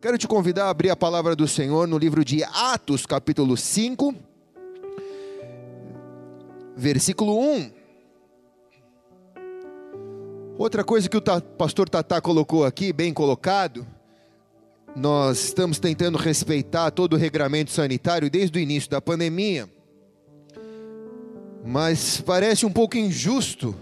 Quero te convidar a abrir a palavra do Senhor no livro de Atos, capítulo 5, versículo 1. Outra coisa que o pastor Tatá colocou aqui, bem colocado, nós estamos tentando respeitar todo o regramento sanitário desde o início da pandemia, mas parece um pouco injusto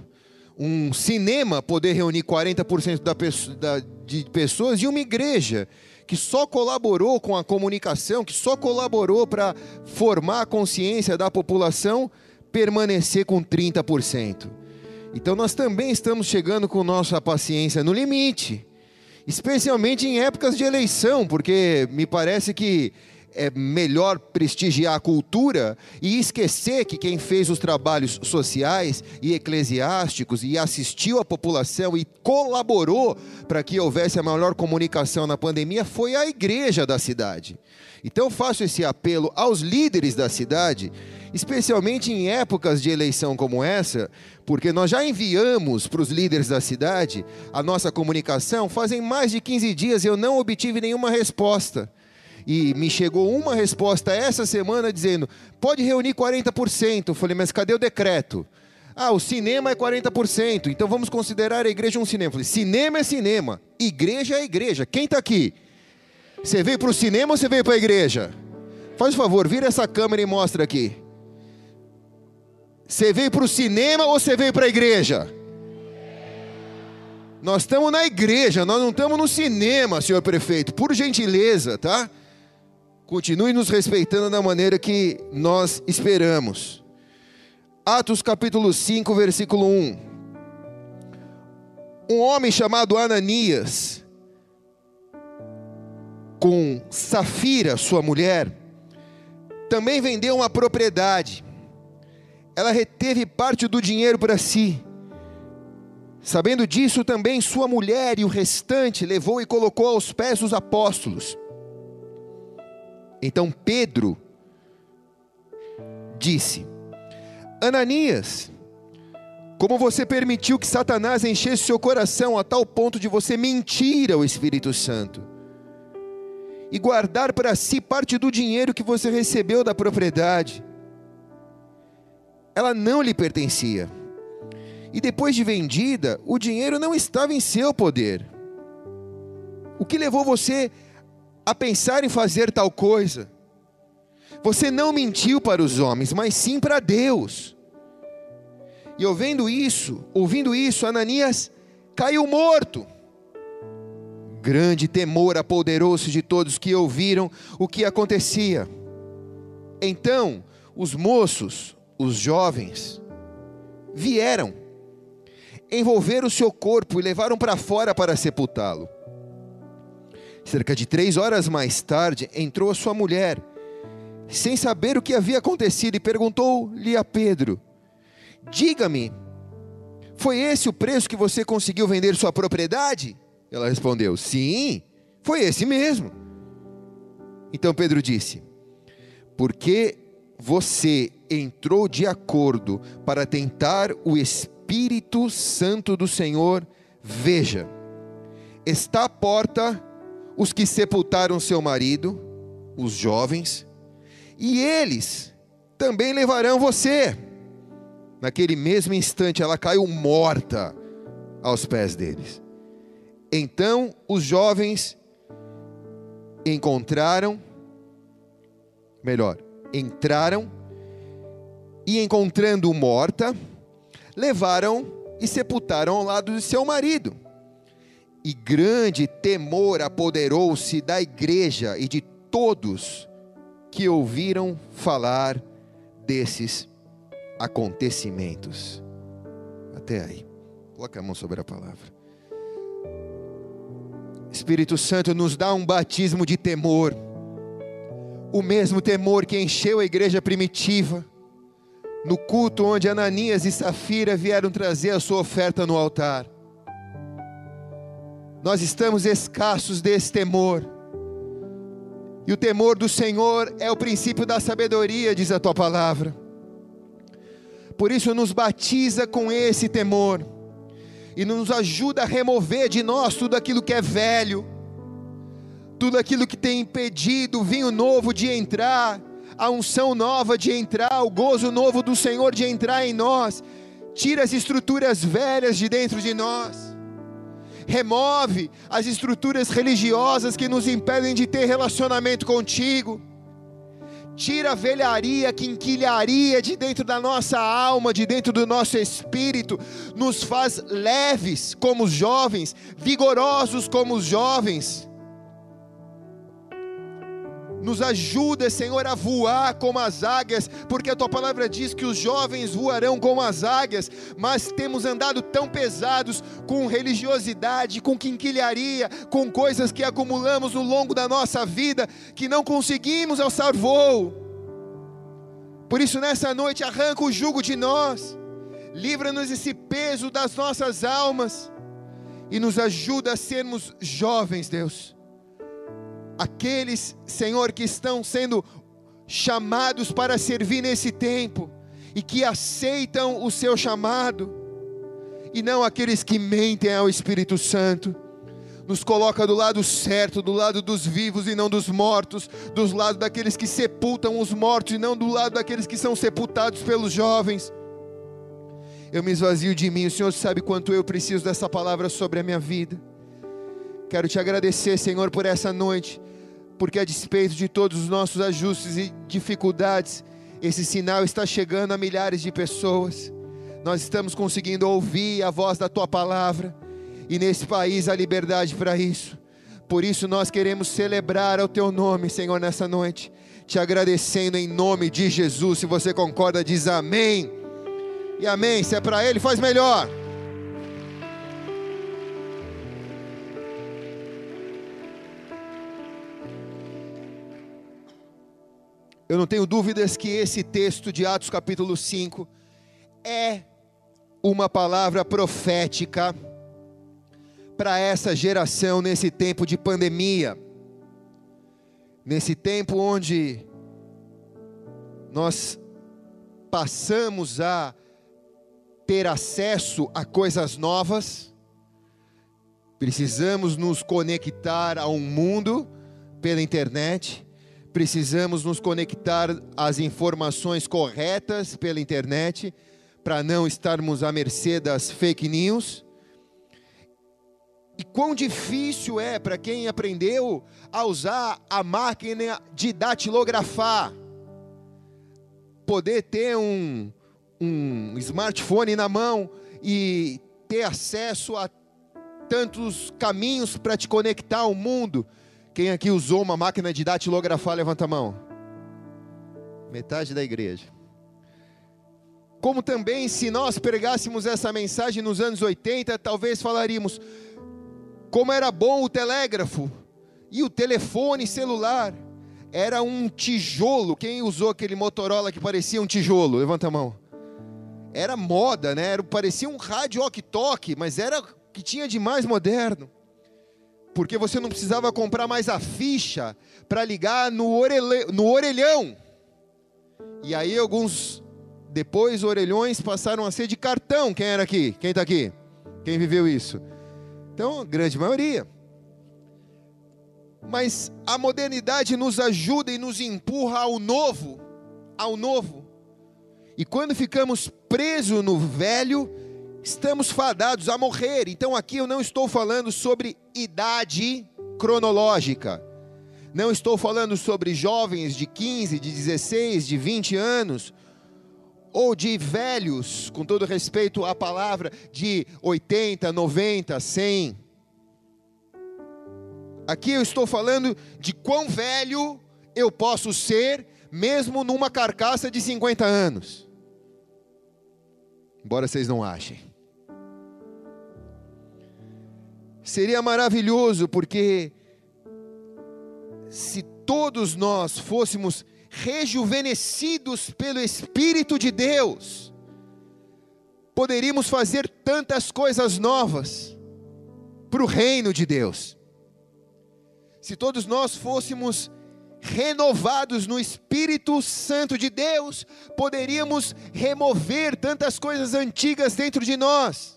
um cinema poder reunir 40% da, da, de pessoas e uma igreja que só colaborou com a comunicação, que só colaborou para formar a consciência da população, permanecer com 30%. Então nós também estamos chegando com nossa paciência no limite, especialmente em épocas de eleição, porque me parece que é melhor prestigiar a cultura e esquecer que quem fez os trabalhos sociais e eclesiásticos e assistiu a população e colaborou para que houvesse a maior comunicação na pandemia foi a igreja da cidade. Então faço esse apelo aos líderes da cidade, especialmente em épocas de eleição como essa, porque nós já enviamos para os líderes da cidade a nossa comunicação, fazem mais de 15 dias eu não obtive nenhuma resposta e me chegou uma resposta essa semana dizendo: pode reunir 40%. Eu falei, mas cadê o decreto? Ah, o cinema é 40%, então vamos considerar a igreja um cinema. Eu falei, cinema é cinema, igreja é igreja. Quem está aqui? Você veio para o cinema ou você veio para a igreja? Faz o favor, vira essa câmera e mostra aqui. Você veio para o cinema ou você veio para a igreja? Nós estamos na igreja, nós não estamos no cinema, senhor prefeito. Por gentileza, tá? Continue nos respeitando da maneira que nós esperamos. Atos capítulo 5, versículo 1. Um homem chamado Ananias, com Safira, sua mulher, também vendeu uma propriedade. Ela reteve parte do dinheiro para si. Sabendo disso, também sua mulher e o restante levou e colocou aos pés dos apóstolos. Então Pedro disse: Ananias, como você permitiu que Satanás enchesse seu coração a tal ponto de você mentir ao Espírito Santo e guardar para si parte do dinheiro que você recebeu da propriedade? Ela não lhe pertencia. E depois de vendida, o dinheiro não estava em seu poder. O que levou você a pensar em fazer tal coisa. Você não mentiu para os homens, mas sim para Deus. E ouvindo isso, ouvindo isso, Ananias caiu morto. Grande temor apoderou-se de todos que ouviram o que acontecia. Então, os moços, os jovens, vieram, envolveram o seu corpo e levaram para fora para sepultá-lo. Cerca de três horas mais tarde, entrou a sua mulher, sem saber o que havia acontecido, e perguntou-lhe a Pedro: Diga-me, foi esse o preço que você conseguiu vender sua propriedade? Ela respondeu: Sim, foi esse mesmo. Então Pedro disse: Porque você entrou de acordo para tentar o Espírito Santo do Senhor, veja, está a porta os que sepultaram seu marido, os jovens, e eles também levarão você. Naquele mesmo instante ela caiu morta aos pés deles. Então os jovens encontraram, melhor, entraram e encontrando morta, levaram e sepultaram ao lado de seu marido e grande temor apoderou-se da igreja e de todos que ouviram falar desses acontecimentos. Até aí. Coloque a mão sobre a palavra. Espírito Santo nos dá um batismo de temor, o mesmo temor que encheu a igreja primitiva, no culto onde Ananias e Safira vieram trazer a sua oferta no altar nós estamos escassos desse temor. E o temor do Senhor é o princípio da sabedoria, diz a tua palavra. Por isso, nos batiza com esse temor e nos ajuda a remover de nós tudo aquilo que é velho, tudo aquilo que tem impedido o vinho novo de entrar, a unção nova de entrar, o gozo novo do Senhor de entrar em nós. Tira as estruturas velhas de dentro de nós. Remove as estruturas religiosas que nos impedem de ter relacionamento contigo. Tira a velharia, quinquilharia de dentro da nossa alma, de dentro do nosso espírito. Nos faz leves como os jovens, vigorosos como os jovens nos ajuda, Senhor, a voar como as águias, porque a tua palavra diz que os jovens voarão como as águias, mas temos andado tão pesados com religiosidade, com quinquilharia, com coisas que acumulamos no longo da nossa vida, que não conseguimos alçar voo. Por isso, nessa noite, arranca o jugo de nós, livra-nos esse peso das nossas almas e nos ajuda a sermos jovens, Deus aqueles, Senhor, que estão sendo chamados para servir nesse tempo e que aceitam o seu chamado, e não aqueles que mentem ao Espírito Santo. Nos coloca do lado certo, do lado dos vivos e não dos mortos, dos lados daqueles que sepultam os mortos e não do lado daqueles que são sepultados pelos jovens. Eu me esvazio de mim, o Senhor sabe quanto eu preciso dessa palavra sobre a minha vida. Quero te agradecer, Senhor, por essa noite porque a despeito de todos os nossos ajustes e dificuldades, esse sinal está chegando a milhares de pessoas. Nós estamos conseguindo ouvir a voz da tua palavra, e nesse país há liberdade para isso. Por isso nós queremos celebrar o teu nome, Senhor, nessa noite, te agradecendo em nome de Jesus. Se você concorda, diz amém. E amém. Se é para Ele, faz melhor. Eu não tenho dúvidas que esse texto de Atos capítulo 5 é uma palavra profética para essa geração nesse tempo de pandemia. Nesse tempo onde nós passamos a ter acesso a coisas novas, precisamos nos conectar a um mundo pela internet, precisamos nos conectar às informações corretas pela internet, para não estarmos à mercê das fake news. E quão difícil é para quem aprendeu a usar a máquina de datilografar, poder ter um, um smartphone na mão e ter acesso a tantos caminhos para te conectar ao mundo quem aqui usou uma máquina de datilografar, levanta a mão. Metade da igreja. Como também, se nós pregássemos essa mensagem nos anos 80, talvez falaríamos como era bom o telégrafo e o telefone celular. Era um tijolo. Quem usou aquele Motorola que parecia um tijolo? Levanta a mão. Era moda, né? Era, parecia um rádio ok-tok, mas era o que tinha de mais moderno porque você não precisava comprar mais a ficha para ligar no, orelhe, no orelhão. E aí alguns depois orelhões passaram a ser de cartão. Quem era aqui? Quem está aqui? Quem viveu isso? Então, grande maioria. Mas a modernidade nos ajuda e nos empurra ao novo, ao novo. E quando ficamos presos no velho, estamos fadados a morrer. Então aqui eu não estou falando sobre idade cronológica. Não estou falando sobre jovens de 15, de 16, de 20 anos, ou de velhos, com todo respeito à palavra, de 80, 90, 100. Aqui eu estou falando de quão velho eu posso ser, mesmo numa carcaça de 50 anos. Embora vocês não achem. Seria maravilhoso, porque se todos nós fôssemos rejuvenescidos pelo Espírito de Deus, poderíamos fazer tantas coisas novas para o reino de Deus. Se todos nós fôssemos renovados no Espírito Santo de Deus, poderíamos remover tantas coisas antigas dentro de nós.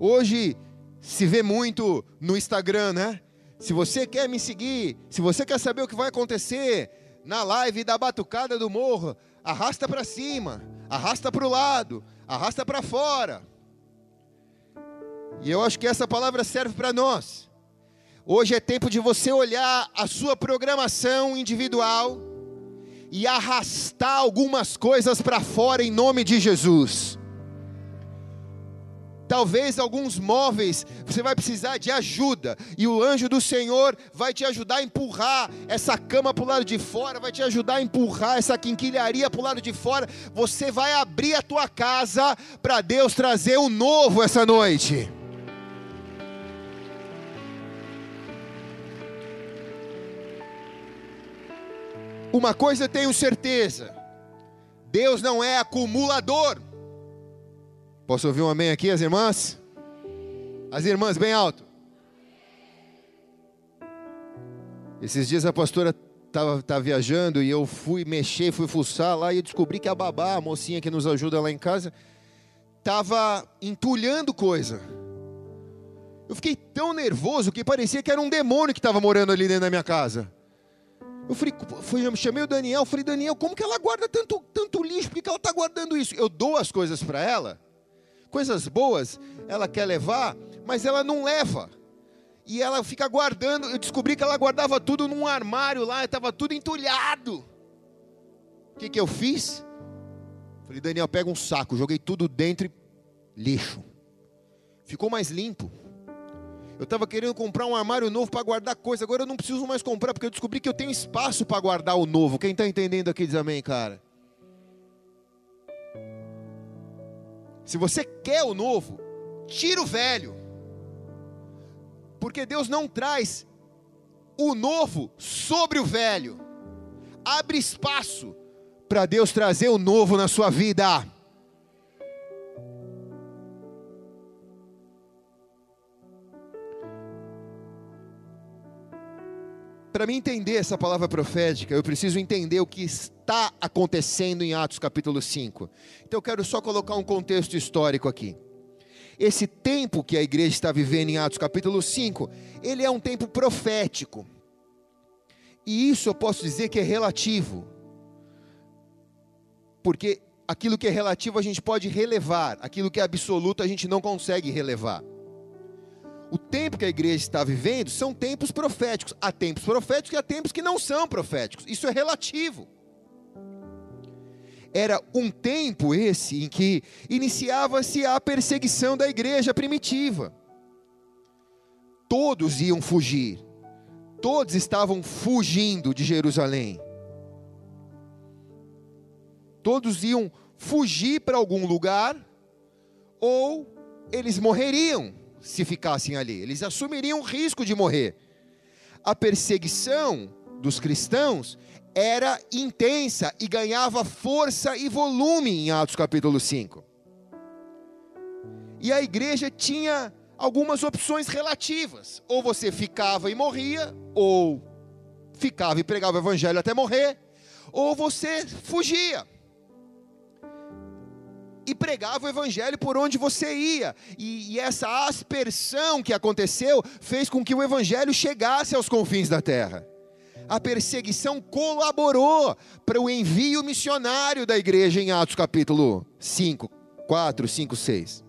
Hoje se vê muito no Instagram, né? Se você quer me seguir, se você quer saber o que vai acontecer na live da batucada do morro, arrasta para cima, arrasta para o lado, arrasta para fora. E eu acho que essa palavra serve para nós. Hoje é tempo de você olhar a sua programação individual e arrastar algumas coisas para fora em nome de Jesus. Talvez alguns móveis você vai precisar de ajuda, e o anjo do Senhor vai te ajudar a empurrar essa cama para o lado de fora, vai te ajudar a empurrar essa quinquilharia para o lado de fora. Você vai abrir a tua casa para Deus trazer um novo essa noite. Uma coisa eu tenho certeza: Deus não é acumulador. Posso ouvir um amém aqui, as irmãs? As irmãs, bem alto. Esses dias a pastora estava tá viajando e eu fui mexer, fui fuçar lá e eu descobri que a babá, a mocinha que nos ajuda lá em casa, estava entulhando coisa. Eu fiquei tão nervoso que parecia que era um demônio que estava morando ali dentro da minha casa. Eu falei, fui, chamei o Daniel, falei, Daniel, como que ela guarda tanto, tanto lixo? Por que, que ela está guardando isso? Eu dou as coisas para ela coisas boas ela quer levar, mas ela não leva. E ela fica guardando. Eu descobri que ela guardava tudo num armário lá, estava tudo entulhado. O que, que eu fiz? Falei, Daniel, pega um saco, joguei tudo dentro e lixo. Ficou mais limpo. Eu estava querendo comprar um armário novo para guardar coisa, agora eu não preciso mais comprar, porque eu descobri que eu tenho espaço para guardar o novo. Quem está entendendo aqui diz amém, cara. Se você quer o novo, tira o velho. Porque Deus não traz o novo sobre o velho. Abre espaço para Deus trazer o novo na sua vida. Para mim entender essa palavra profética, eu preciso entender o que está acontecendo em Atos capítulo 5. Então eu quero só colocar um contexto histórico aqui. Esse tempo que a igreja está vivendo em Atos capítulo 5, ele é um tempo profético. E isso eu posso dizer que é relativo. Porque aquilo que é relativo a gente pode relevar, aquilo que é absoluto a gente não consegue relevar. O tempo que a igreja está vivendo são tempos proféticos. Há tempos proféticos e há tempos que não são proféticos. Isso é relativo era um tempo esse em que iniciava-se a perseguição da igreja primitiva. Todos iam fugir, todos estavam fugindo de Jerusalém. Todos iam fugir para algum lugar, ou eles morreriam se ficassem ali, eles assumiriam o risco de morrer. A perseguição dos cristãos era intensa e ganhava força e volume em Atos capítulo 5. E a igreja tinha algumas opções relativas: ou você ficava e morria, ou ficava e pregava o evangelho até morrer, ou você fugia e pregava o evangelho por onde você ia. E, e, essa aspersão que aconteceu fez com que o evangelho chegasse aos confins da terra a perseguição colaborou para o envio missionário da igreja em Atos capítulo 5, 4, 5, 6.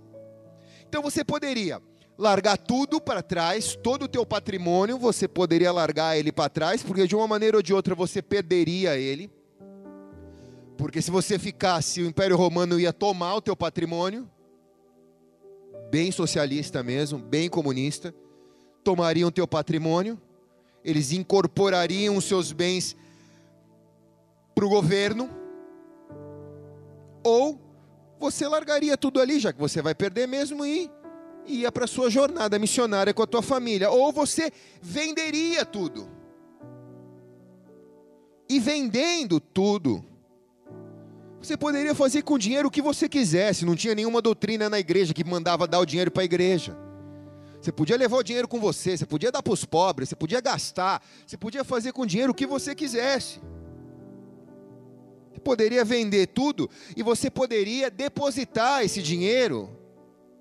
Então você poderia largar tudo para trás, todo o teu patrimônio, você poderia largar ele para trás, porque de uma maneira ou de outra você perderia ele. Porque se você ficasse, o Império Romano ia tomar o teu patrimônio, bem socialista mesmo, bem comunista, tomariam o teu patrimônio, eles incorporariam os seus bens para o governo, ou você largaria tudo ali, já que você vai perder mesmo, e ia para a sua jornada missionária com a tua família, ou você venderia tudo. E vendendo tudo, você poderia fazer com o dinheiro o que você quisesse, não tinha nenhuma doutrina na igreja que mandava dar o dinheiro para a igreja. Você podia levar o dinheiro com você, você podia dar para os pobres, você podia gastar, você podia fazer com o dinheiro o que você quisesse. Você poderia vender tudo e você poderia depositar esse dinheiro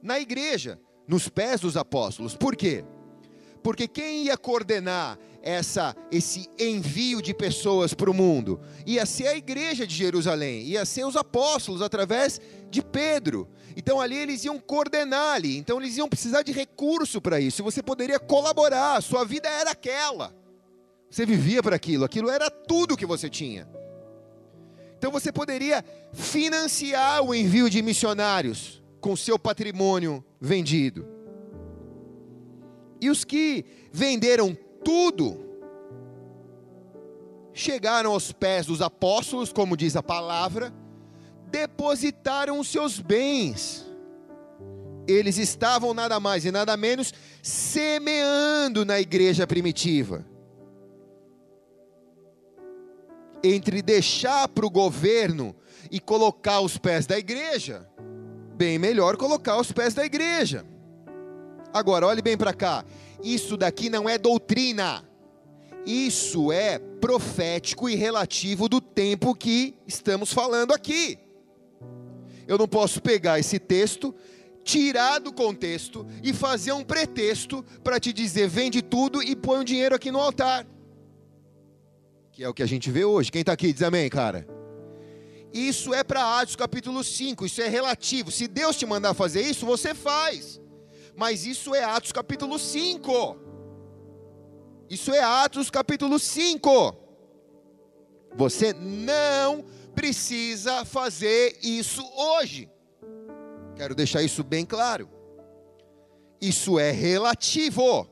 na igreja, nos pés dos apóstolos. Por quê? Porque quem ia coordenar essa, esse envio de pessoas para o mundo? Ia ser a igreja de Jerusalém, ia ser os apóstolos através de Pedro. Então ali eles iam coordenar ali, então eles iam precisar de recurso para isso. Você poderia colaborar, sua vida era aquela. Você vivia para aquilo, aquilo era tudo que você tinha. Então você poderia financiar o envio de missionários com seu patrimônio vendido. E os que venderam tudo chegaram aos pés dos apóstolos, como diz a palavra, depositaram os seus bens. Eles estavam nada mais e nada menos semeando na igreja primitiva. Entre deixar para o governo e colocar os pés da igreja, bem melhor colocar os pés da igreja. Agora, olhe bem para cá. Isso daqui não é doutrina. Isso é profético e relativo do tempo que estamos falando aqui. Eu não posso pegar esse texto, tirar do contexto e fazer um pretexto para te dizer vende tudo e põe o dinheiro aqui no altar. Que é o que a gente vê hoje. Quem está aqui diz amém, cara. Isso é para Atos capítulo 5, isso é relativo. Se Deus te mandar fazer isso, você faz. Mas isso é Atos capítulo 5. Isso é Atos capítulo 5. Você não precisa fazer isso hoje. Quero deixar isso bem claro. Isso é relativo.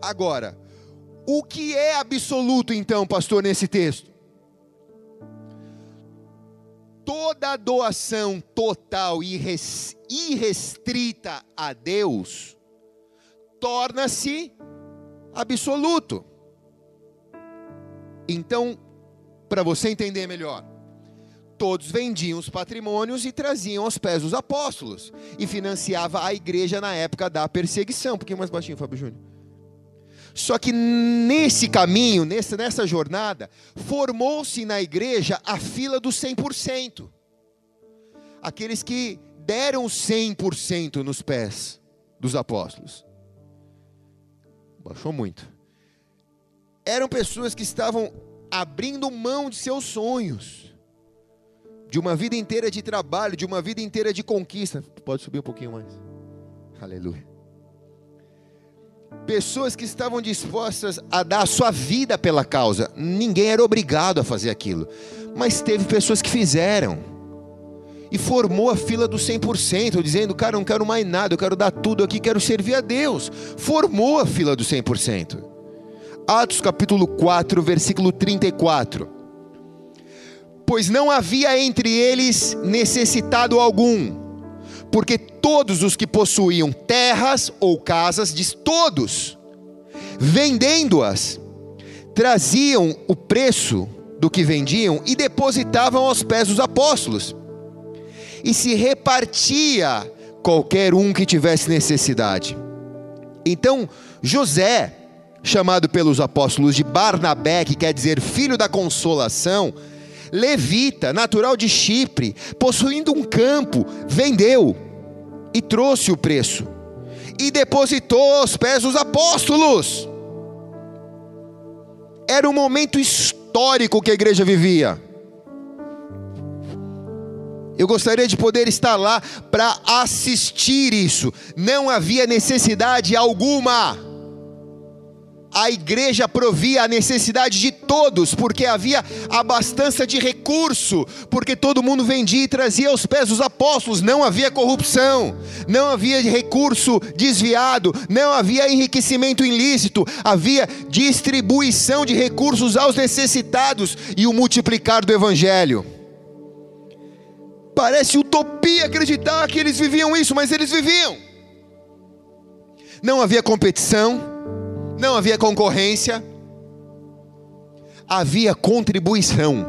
Agora, o que é absoluto então, pastor, nesse texto? Toda doação total e irrestrita a Deus torna-se absoluto. Então, para você entender melhor, todos vendiam os patrimônios e traziam aos pés dos apóstolos e financiava a igreja na época da perseguição. Um pouquinho mais baixinho, Fábio Júnior. Só que nesse caminho, nessa, nessa jornada, formou-se na igreja a fila dos 100%. Aqueles que deram 100% nos pés dos apóstolos. Baixou muito. Eram pessoas que estavam abrindo mão de seus sonhos, de uma vida inteira de trabalho, de uma vida inteira de conquista. Pode subir um pouquinho mais. Aleluia pessoas que estavam dispostas a dar a sua vida pela causa. Ninguém era obrigado a fazer aquilo, mas teve pessoas que fizeram. E formou a fila do 100%, dizendo: Cara, não quero mais nada, eu quero dar tudo aqui, quero servir a Deus. Formou a fila do 100%. Atos capítulo 4, versículo 34. Pois não havia entre eles necessitado algum porque todos os que possuíam terras ou casas, diz todos, vendendo-as, traziam o preço do que vendiam e depositavam aos pés dos apóstolos. E se repartia qualquer um que tivesse necessidade. Então, José, chamado pelos apóstolos de Barnabé, que quer dizer filho da consolação, levita, natural de Chipre, possuindo um campo, vendeu e trouxe o preço e depositou aos pés dos apóstolos. Era um momento histórico que a igreja vivia. Eu gostaria de poder estar lá para assistir isso. Não havia necessidade alguma a igreja provia a necessidade de todos, porque havia abastança de recurso, porque todo mundo vendia e trazia aos pés dos apóstolos, não havia corrupção, não havia recurso desviado, não havia enriquecimento ilícito, havia distribuição de recursos aos necessitados e o multiplicar do evangelho. Parece utopia acreditar que eles viviam isso, mas eles viviam. Não havia competição, não havia concorrência, havia contribuição.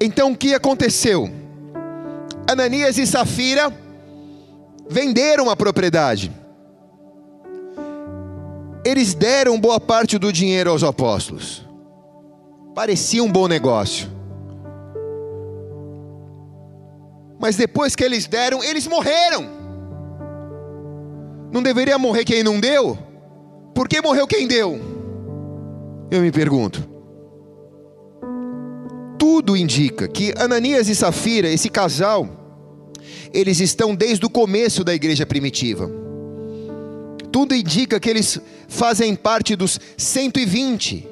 Então o que aconteceu? Ananias e Safira venderam a propriedade. Eles deram boa parte do dinheiro aos apóstolos. Parecia um bom negócio. Mas depois que eles deram, eles morreram. Não deveria morrer quem não deu? Por que morreu quem deu? Eu me pergunto. Tudo indica que Ananias e Safira, esse casal, eles estão desde o começo da igreja primitiva. Tudo indica que eles fazem parte dos 120,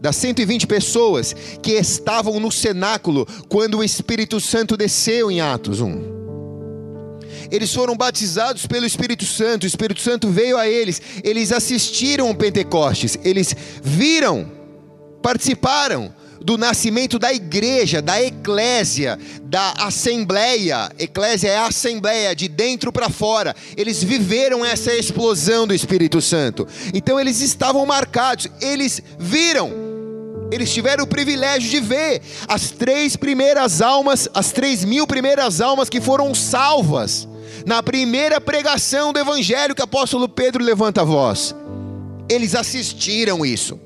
das 120 pessoas que estavam no cenáculo quando o Espírito Santo desceu em Atos 1 eles foram batizados pelo Espírito Santo, o Espírito Santo veio a eles, eles assistiram o Pentecostes, eles viram, participaram do nascimento da igreja, da eclésia, da assembleia. Eclésia é a assembleia, de dentro para fora. Eles viveram essa explosão do Espírito Santo. Então eles estavam marcados, eles viram eles tiveram o privilégio de ver as três primeiras almas, as três mil primeiras almas que foram salvas na primeira pregação do Evangelho que o apóstolo Pedro levanta a voz. Eles assistiram isso.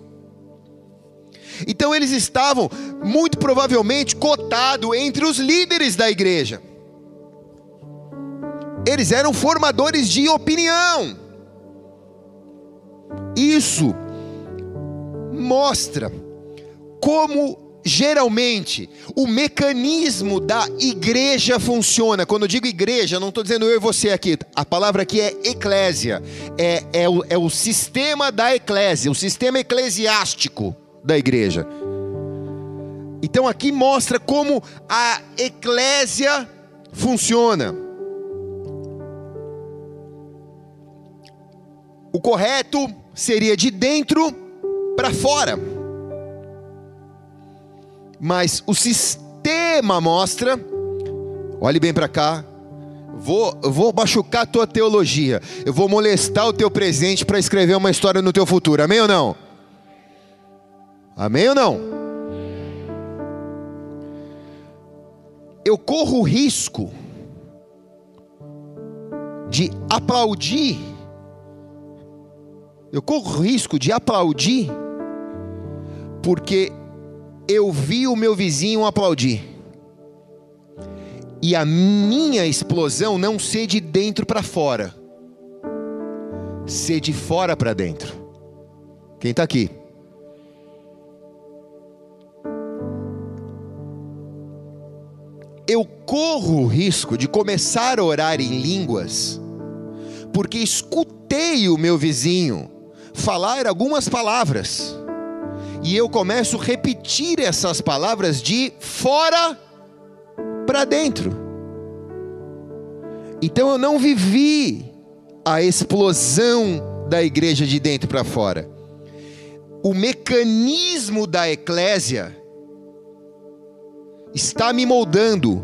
Então eles estavam, muito provavelmente, cotados entre os líderes da igreja. Eles eram formadores de opinião. Isso mostra como geralmente o mecanismo da igreja funciona. Quando eu digo igreja, não estou dizendo eu e você aqui. A palavra aqui é eclésia. É, é, o, é o sistema da eclésia, o sistema eclesiástico da igreja. Então aqui mostra como a eclésia funciona. O correto seria de dentro para fora mas o sistema mostra. Olhe bem para cá. Vou, vou machucar a tua teologia. Eu vou molestar o teu presente para escrever uma história no teu futuro. Amém ou não? Amém ou não? Eu corro o risco de aplaudir. Eu corro o risco de aplaudir porque eu vi o meu vizinho aplaudir. E a minha explosão não ser de dentro para fora, ser de fora para dentro. Quem está aqui? Eu corro o risco de começar a orar em línguas, porque escutei o meu vizinho falar algumas palavras e eu começo a repetir essas palavras de fora para dentro. Então eu não vivi a explosão da igreja de dentro para fora. O mecanismo da eclésia está me moldando,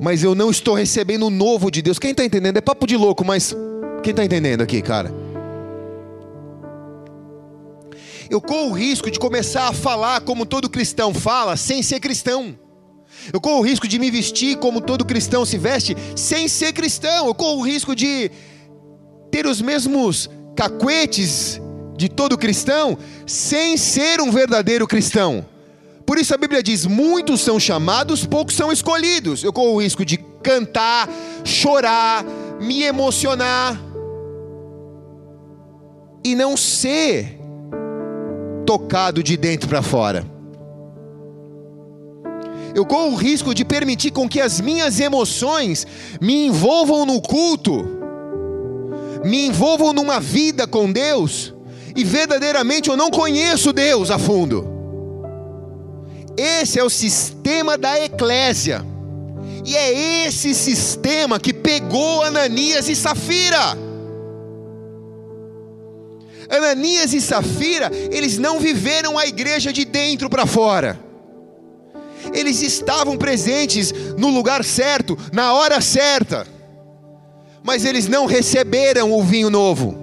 mas eu não estou recebendo o novo de Deus. Quem está entendendo? É papo de louco, mas quem está entendendo aqui, cara? Eu corro o risco de começar a falar como todo cristão fala, sem ser cristão. Eu corro o risco de me vestir como todo cristão se veste, sem ser cristão. Eu corro o risco de ter os mesmos cacuetes de todo cristão, sem ser um verdadeiro cristão. Por isso a Bíblia diz: muitos são chamados, poucos são escolhidos. Eu corro o risco de cantar, chorar, me emocionar e não ser tocado de dentro para fora. Eu corro o risco de permitir com que as minhas emoções me envolvam no culto, me envolvam numa vida com Deus, e verdadeiramente eu não conheço Deus a fundo. Esse é o sistema da eclésia. E é esse sistema que pegou Ananias e Safira. Ananias e Safira, eles não viveram a igreja de dentro para fora. Eles estavam presentes no lugar certo, na hora certa, mas eles não receberam o vinho novo.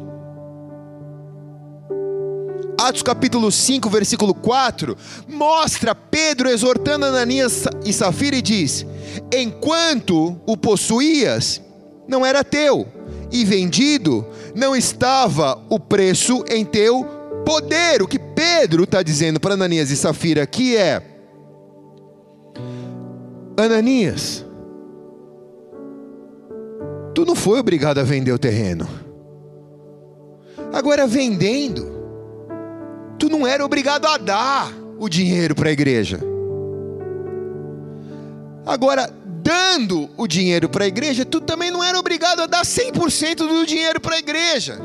Atos capítulo 5, versículo 4, mostra Pedro exortando Ananias e Safira e diz: Enquanto o possuías, não era teu, e vendido, não estava o preço em teu poder. O que Pedro está dizendo para Ananias e Safira aqui é: Ananias, tu não foi obrigado a vender o terreno. Agora, vendendo, tu não era obrigado a dar o dinheiro para a igreja. Agora, dando o dinheiro para a igreja, tu também não era obrigado a dar 100% do dinheiro para a igreja.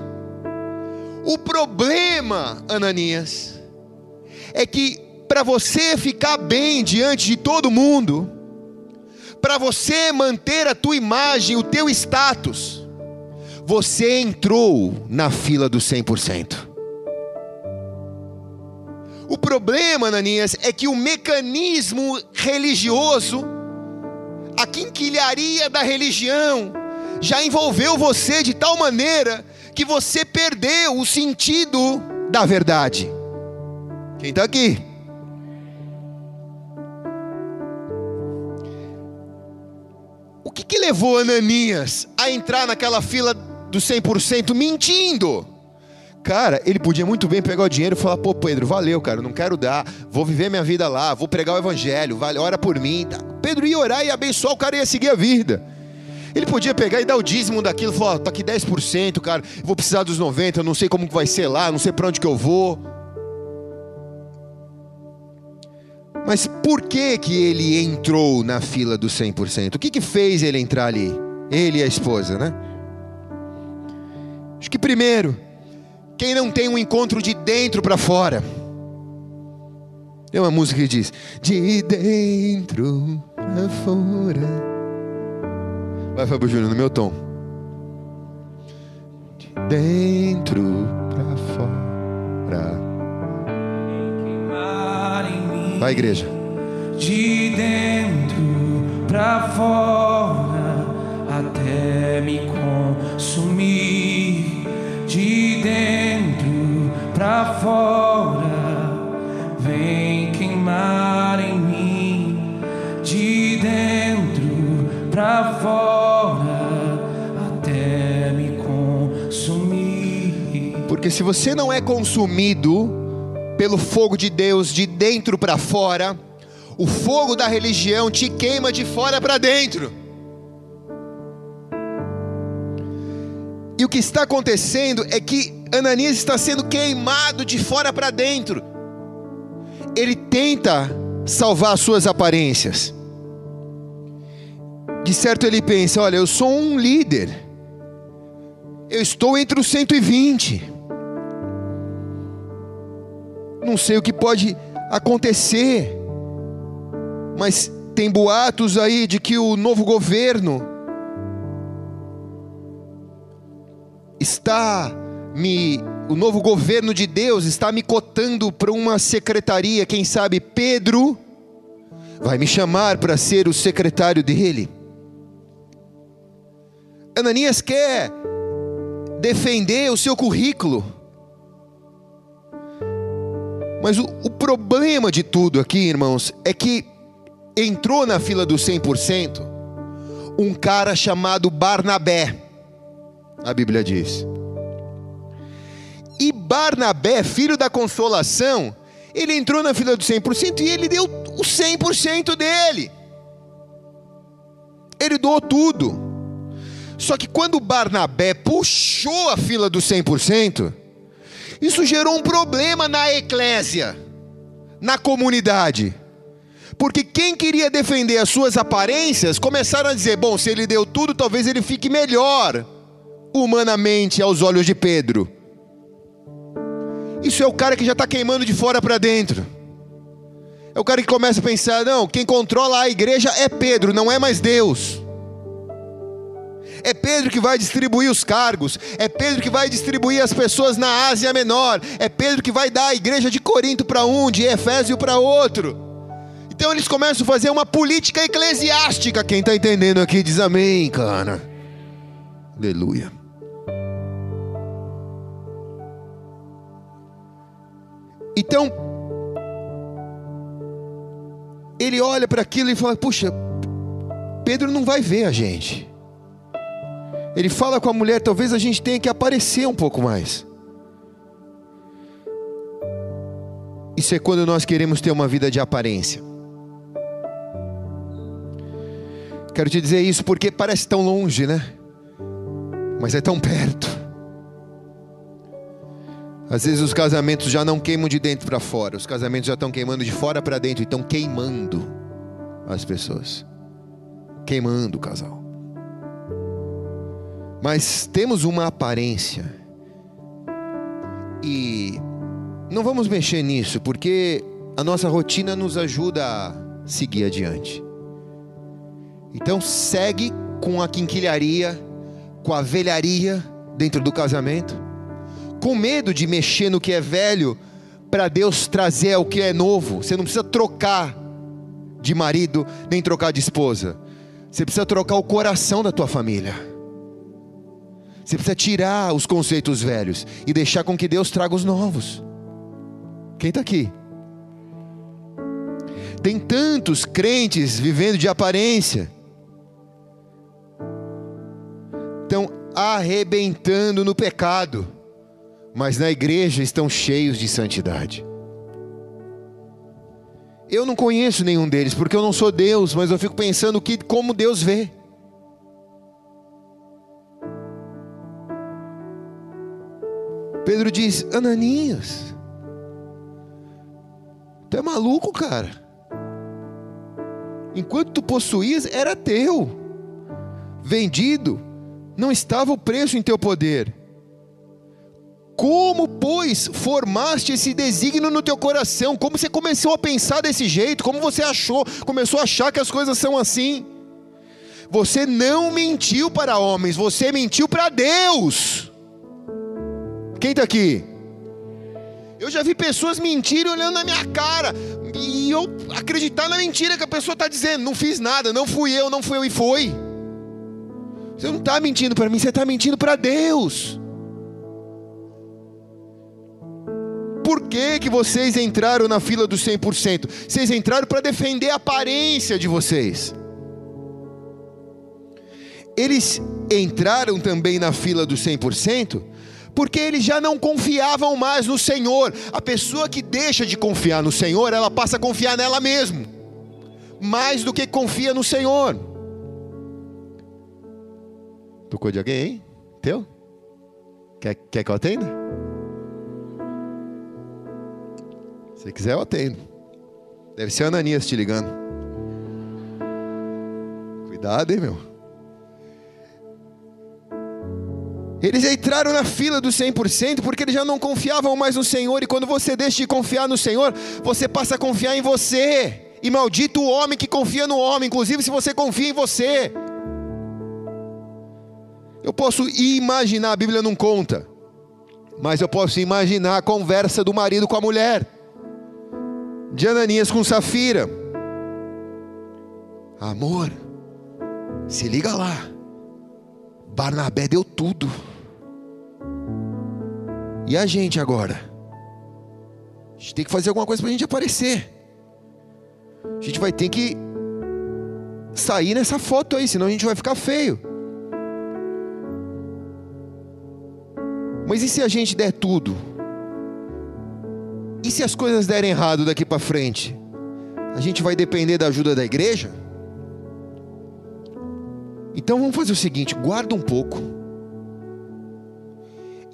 O problema, Ananias, é que para você ficar bem diante de todo mundo, para você manter a tua imagem, o teu status, você entrou na fila do 100%. O problema, Ananias, é que o mecanismo religioso, a quinquilharia da religião, já envolveu você de tal maneira que você perdeu o sentido da verdade. Quem está aqui? O que, que levou Ananias a entrar naquela fila do 100% mentindo? Cara, ele podia muito bem pegar o dinheiro e falar: pô, Pedro, valeu, cara, não quero dar, vou viver minha vida lá, vou pregar o evangelho, vale, ora por mim. Tá. Pedro ia orar e abençoar, o cara ia seguir a vida. Ele podia pegar e dar o dízimo daquilo, falar: tá aqui 10%, cara, vou precisar dos 90%, não sei como vai ser lá, não sei para onde que eu vou. Mas por que que ele entrou na fila do 100%? O que que fez ele entrar ali? Ele e a esposa, né? Acho que primeiro, quem não tem um encontro de dentro para fora. Tem uma música que diz: De dentro fora. Vai, Fábio Júnior, no meu tom. De dentro para fora. Vai, igreja. De dentro para fora, até me consumir. De dentro para fora, vem queimar em mim. Para fora, até me consumir. Porque se você não é consumido pelo fogo de Deus de dentro para fora, o fogo da religião te queima de fora para dentro. E o que está acontecendo é que Ananias está sendo queimado de fora para dentro. Ele tenta salvar suas aparências. De certo ele pensa: olha, eu sou um líder. Eu estou entre os 120. Não sei o que pode acontecer. Mas tem boatos aí de que o novo governo está me o novo governo de Deus está me cotando para uma secretaria, quem sabe Pedro vai me chamar para ser o secretário dele. Ananias quer defender o seu currículo. Mas o, o, problema de tudo aqui, irmãos, é que entrou na fila do 100% um cara chamado Barnabé, a Bíblia diz. E Barnabé, filho da consolação, ele entrou na fila do 100% e ele deu o 100% dele. Ele doou tudo. Só que quando Barnabé puxou a fila do 100%, isso gerou um problema na eclésia, na comunidade. Porque quem queria defender as suas aparências começaram a dizer: bom, se ele deu tudo, talvez ele fique melhor humanamente aos olhos de Pedro. Isso é o cara que já está queimando de fora para dentro. É o cara que começa a pensar: não, quem controla a igreja é Pedro, não é mais Deus. É Pedro que vai distribuir os cargos, é Pedro que vai distribuir as pessoas na Ásia Menor, é Pedro que vai dar a igreja de Corinto para um, de Efésio para outro. Então eles começam a fazer uma política eclesiástica. Quem está entendendo aqui diz amém, cara. Aleluia. Então, ele olha para aquilo e fala: Puxa, Pedro não vai ver a gente. Ele fala com a mulher: talvez a gente tenha que aparecer um pouco mais. Isso é quando nós queremos ter uma vida de aparência. Quero te dizer isso porque parece tão longe, né? mas é tão perto. Às vezes os casamentos já não queimam de dentro para fora, os casamentos já estão queimando de fora para dentro e estão queimando as pessoas. Queimando o casal. Mas temos uma aparência. E não vamos mexer nisso, porque a nossa rotina nos ajuda a seguir adiante. Então segue com a quinquilharia, com a velharia dentro do casamento, com medo de mexer no que é velho para Deus trazer o que é novo. Você não precisa trocar de marido nem trocar de esposa. Você precisa trocar o coração da tua família. Você precisa tirar os conceitos velhos e deixar com que Deus traga os novos. Quem está aqui? Tem tantos crentes vivendo de aparência. Estão arrebentando no pecado, mas na igreja estão cheios de santidade. Eu não conheço nenhum deles, porque eu não sou Deus, mas eu fico pensando que como Deus vê. Pedro diz: Ananias, tu é maluco, cara. Enquanto tu possuías, era teu, vendido, não estava o preço em teu poder. Como, pois, formaste esse desígnio no teu coração? Como você começou a pensar desse jeito? Como você achou, começou a achar que as coisas são assim? Você não mentiu para homens, você mentiu para Deus. Quem está aqui? Eu já vi pessoas mentirem olhando na minha cara e eu acreditar na mentira que a pessoa está dizendo. Não fiz nada, não fui eu, não fui eu e foi. Você não está mentindo para mim, você está mentindo para Deus. Por que, que vocês entraram na fila dos 100%? Vocês entraram para defender a aparência de vocês. Eles entraram também na fila dos 100%, porque eles já não confiavam mais no Senhor. A pessoa que deixa de confiar no Senhor, ela passa a confiar nela mesma, mais do que confia no Senhor. Tocou de alguém, hein? Teu? Quer, quer que eu atenda? Se quiser, eu atendo. Deve ser Ananias te ligando. Cuidado, hein, meu. Eles entraram na fila dos 100% porque eles já não confiavam mais no Senhor. E quando você deixa de confiar no Senhor, você passa a confiar em você. E maldito o homem que confia no homem, inclusive se você confia em você. Eu posso imaginar, a Bíblia não conta, mas eu posso imaginar a conversa do marido com a mulher, de Ananias com Safira. Amor, se liga lá, Barnabé deu tudo. E a gente agora? A gente tem que fazer alguma coisa para a gente aparecer. A gente vai ter que sair nessa foto aí, senão a gente vai ficar feio. Mas e se a gente der tudo? E se as coisas derem errado daqui para frente? A gente vai depender da ajuda da igreja? Então vamos fazer o seguinte: guarda um pouco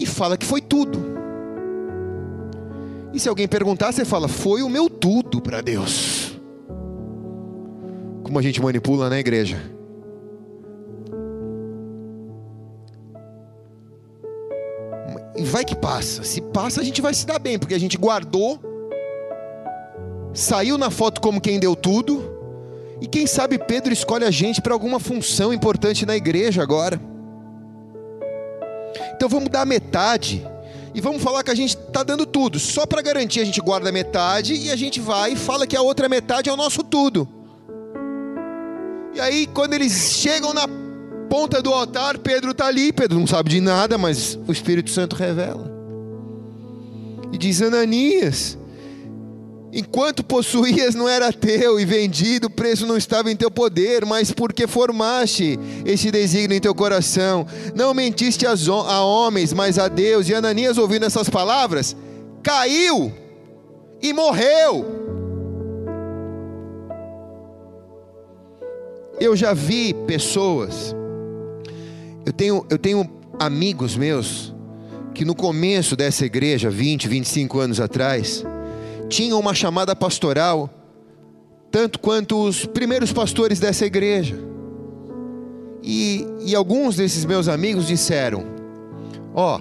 e fala que foi tudo. E se alguém perguntar, você fala: foi o meu tudo para Deus. Como a gente manipula na igreja. E vai que passa. Se passa, a gente vai se dar bem, porque a gente guardou, saiu na foto como quem deu tudo. E quem sabe Pedro escolhe a gente para alguma função importante na igreja agora. Então vamos dar metade e vamos falar que a gente está dando tudo. Só para garantir, a gente guarda metade e a gente vai e fala que a outra metade é o nosso tudo. E aí, quando eles chegam na ponta do altar, Pedro está ali. Pedro não sabe de nada, mas o Espírito Santo revela. E diz: Ananias, enquanto possuías não era teu e vendido, o preço não estava em teu poder, mas porque formaste este desígnio em teu coração, não mentiste a homens, mas a Deus. E Ananias, ouvindo essas palavras, caiu e morreu. Eu já vi pessoas eu tenho, eu tenho amigos meus que no começo dessa igreja, 20, 25 anos atrás, tinham uma chamada pastoral, tanto quanto os primeiros pastores dessa igreja. E, e alguns desses meus amigos disseram: Ó, oh,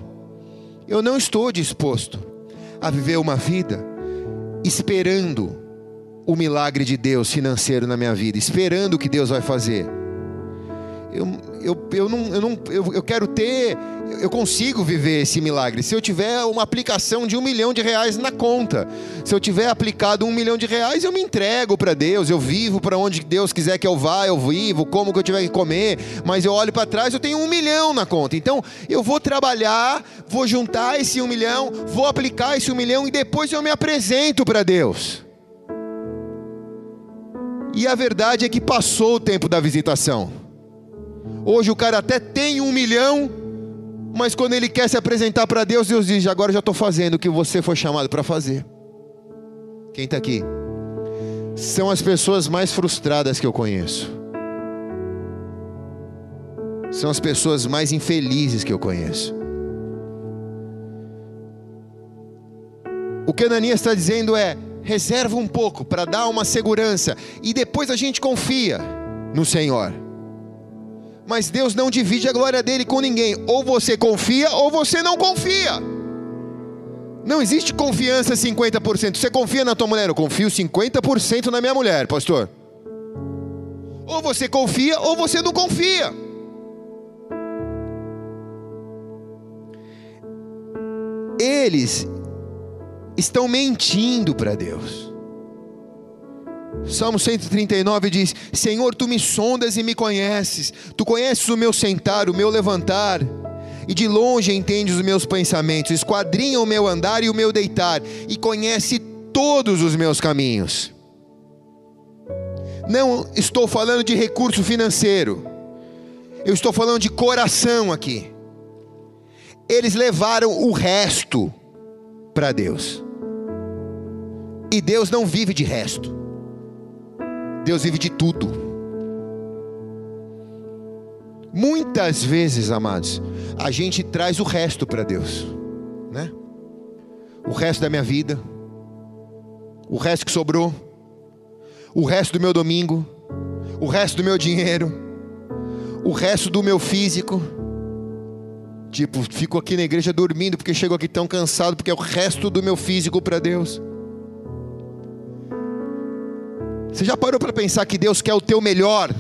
eu não estou disposto a viver uma vida esperando o milagre de Deus financeiro na minha vida, esperando o que Deus vai fazer. Eu, eu, eu, não, eu, não, eu, eu quero ter, eu consigo viver esse milagre. Se eu tiver uma aplicação de um milhão de reais na conta, se eu tiver aplicado um milhão de reais, eu me entrego para Deus, eu vivo para onde Deus quiser que eu vá, eu vivo, como que eu tiver que comer, mas eu olho para trás, eu tenho um milhão na conta. Então eu vou trabalhar, vou juntar esse um milhão, vou aplicar esse um milhão e depois eu me apresento para Deus. E a verdade é que passou o tempo da visitação. Hoje o cara até tem um milhão, mas quando ele quer se apresentar para Deus, Deus diz: Agora já estou fazendo o que você foi chamado para fazer. Quem está aqui? São as pessoas mais frustradas que eu conheço. São as pessoas mais infelizes que eu conheço. O que Ananias está dizendo é: reserva um pouco para dar uma segurança e depois a gente confia no Senhor. Mas Deus não divide a glória dele com ninguém. Ou você confia ou você não confia. Não existe confiança 50%. Você confia na tua mulher? Eu confio 50% na minha mulher, pastor. Ou você confia ou você não confia. Eles estão mentindo para Deus. Salmo 139 diz: Senhor, tu me sondas e me conheces, tu conheces o meu sentar, o meu levantar, e de longe entendes os meus pensamentos, esquadrinha o meu andar e o meu deitar, e conhece todos os meus caminhos. Não estou falando de recurso financeiro, eu estou falando de coração aqui. Eles levaram o resto para Deus, e Deus não vive de resto. Deus vive de tudo. Muitas vezes, amados, a gente traz o resto para Deus, né? O resto da minha vida, o resto que sobrou, o resto do meu domingo, o resto do meu dinheiro, o resto do meu físico. Tipo, fico aqui na igreja dormindo porque chego aqui tão cansado porque é o resto do meu físico para Deus. Você já parou para pensar que Deus quer o teu melhor?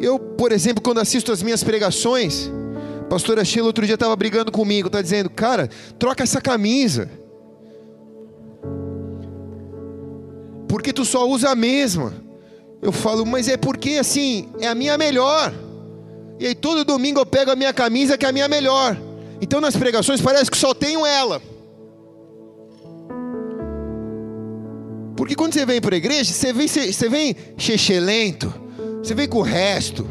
Eu, por exemplo, quando assisto as minhas pregações, a pastora Sheila outro dia estava brigando comigo, está dizendo, cara, troca essa camisa. Porque tu só usa a mesma. Eu falo, mas é porque assim, é a minha melhor. E aí todo domingo eu pego a minha camisa que é a minha melhor. Então nas pregações parece que só tenho ela. Porque quando você vem para a igreja, você vem, você vem lento, você vem com o resto.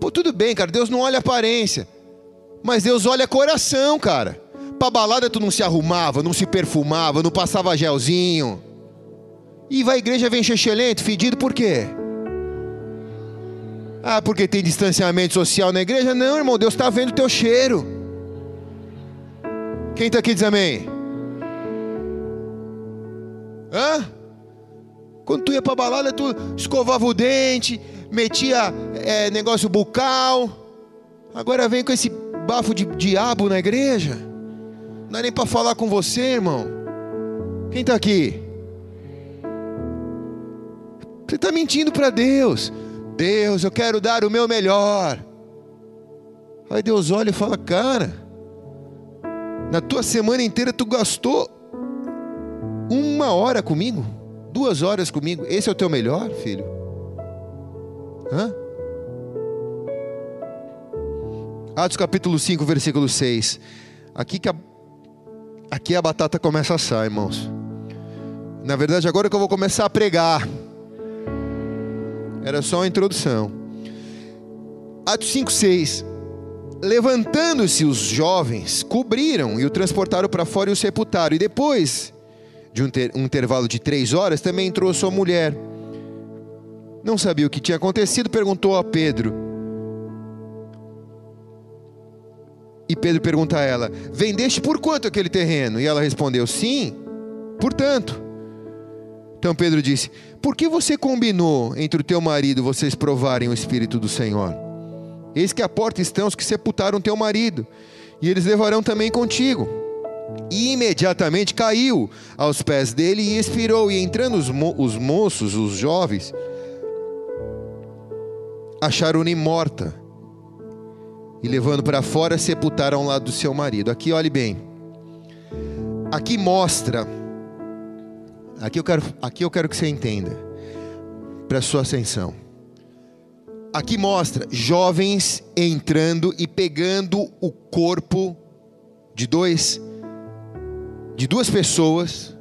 Pô, tudo bem, cara, Deus não olha aparência, mas Deus olha coração, cara. Para balada tu não se arrumava, não se perfumava, não passava gelzinho. E vai à igreja vem lento, fedido por quê? Ah, porque tem distanciamento social na igreja? Não, irmão, Deus está vendo o teu cheiro. Quem está aqui diz amém? Hã? Quando tu ia para balada, tu escovava o dente, metia é, negócio bucal. Agora vem com esse bafo de diabo na igreja. Não é nem para falar com você, irmão. Quem está aqui? Você está mentindo para Deus. Deus, eu quero dar o meu melhor. Aí Deus olha e fala: Cara, na tua semana inteira tu gastou uma hora comigo? Duas horas comigo? Esse é o teu melhor, filho? Hã? Atos capítulo 5, versículo 6. Aqui que a, aqui a batata começa a assar, irmãos. Na verdade, agora que eu vou começar a pregar. Era só uma introdução. Atos 5, 6. Levantando-se os jovens, cobriram e o transportaram para fora e o sepultaram. E depois de um, ter, um intervalo de três horas, também entrou sua mulher. não sabia o que tinha acontecido, perguntou a Pedro. E Pedro pergunta a ela: Vendeste por quanto aquele terreno? E ela respondeu: Sim, portanto. Então Pedro disse: Por que você combinou entre o teu marido vocês provarem o Espírito do Senhor? Eis que à porta estão os que sepultaram teu marido, e eles levarão também contigo. E imediatamente caiu aos pés dele e expirou. E entrando os, mo os moços, os jovens, acharam-ne morta. E levando para fora, sepultaram ao lado do seu marido. Aqui, olhe bem. Aqui mostra. Aqui eu quero, aqui eu quero que você entenda. Para sua ascensão. Aqui mostra jovens entrando e pegando o corpo de dois de duas pessoas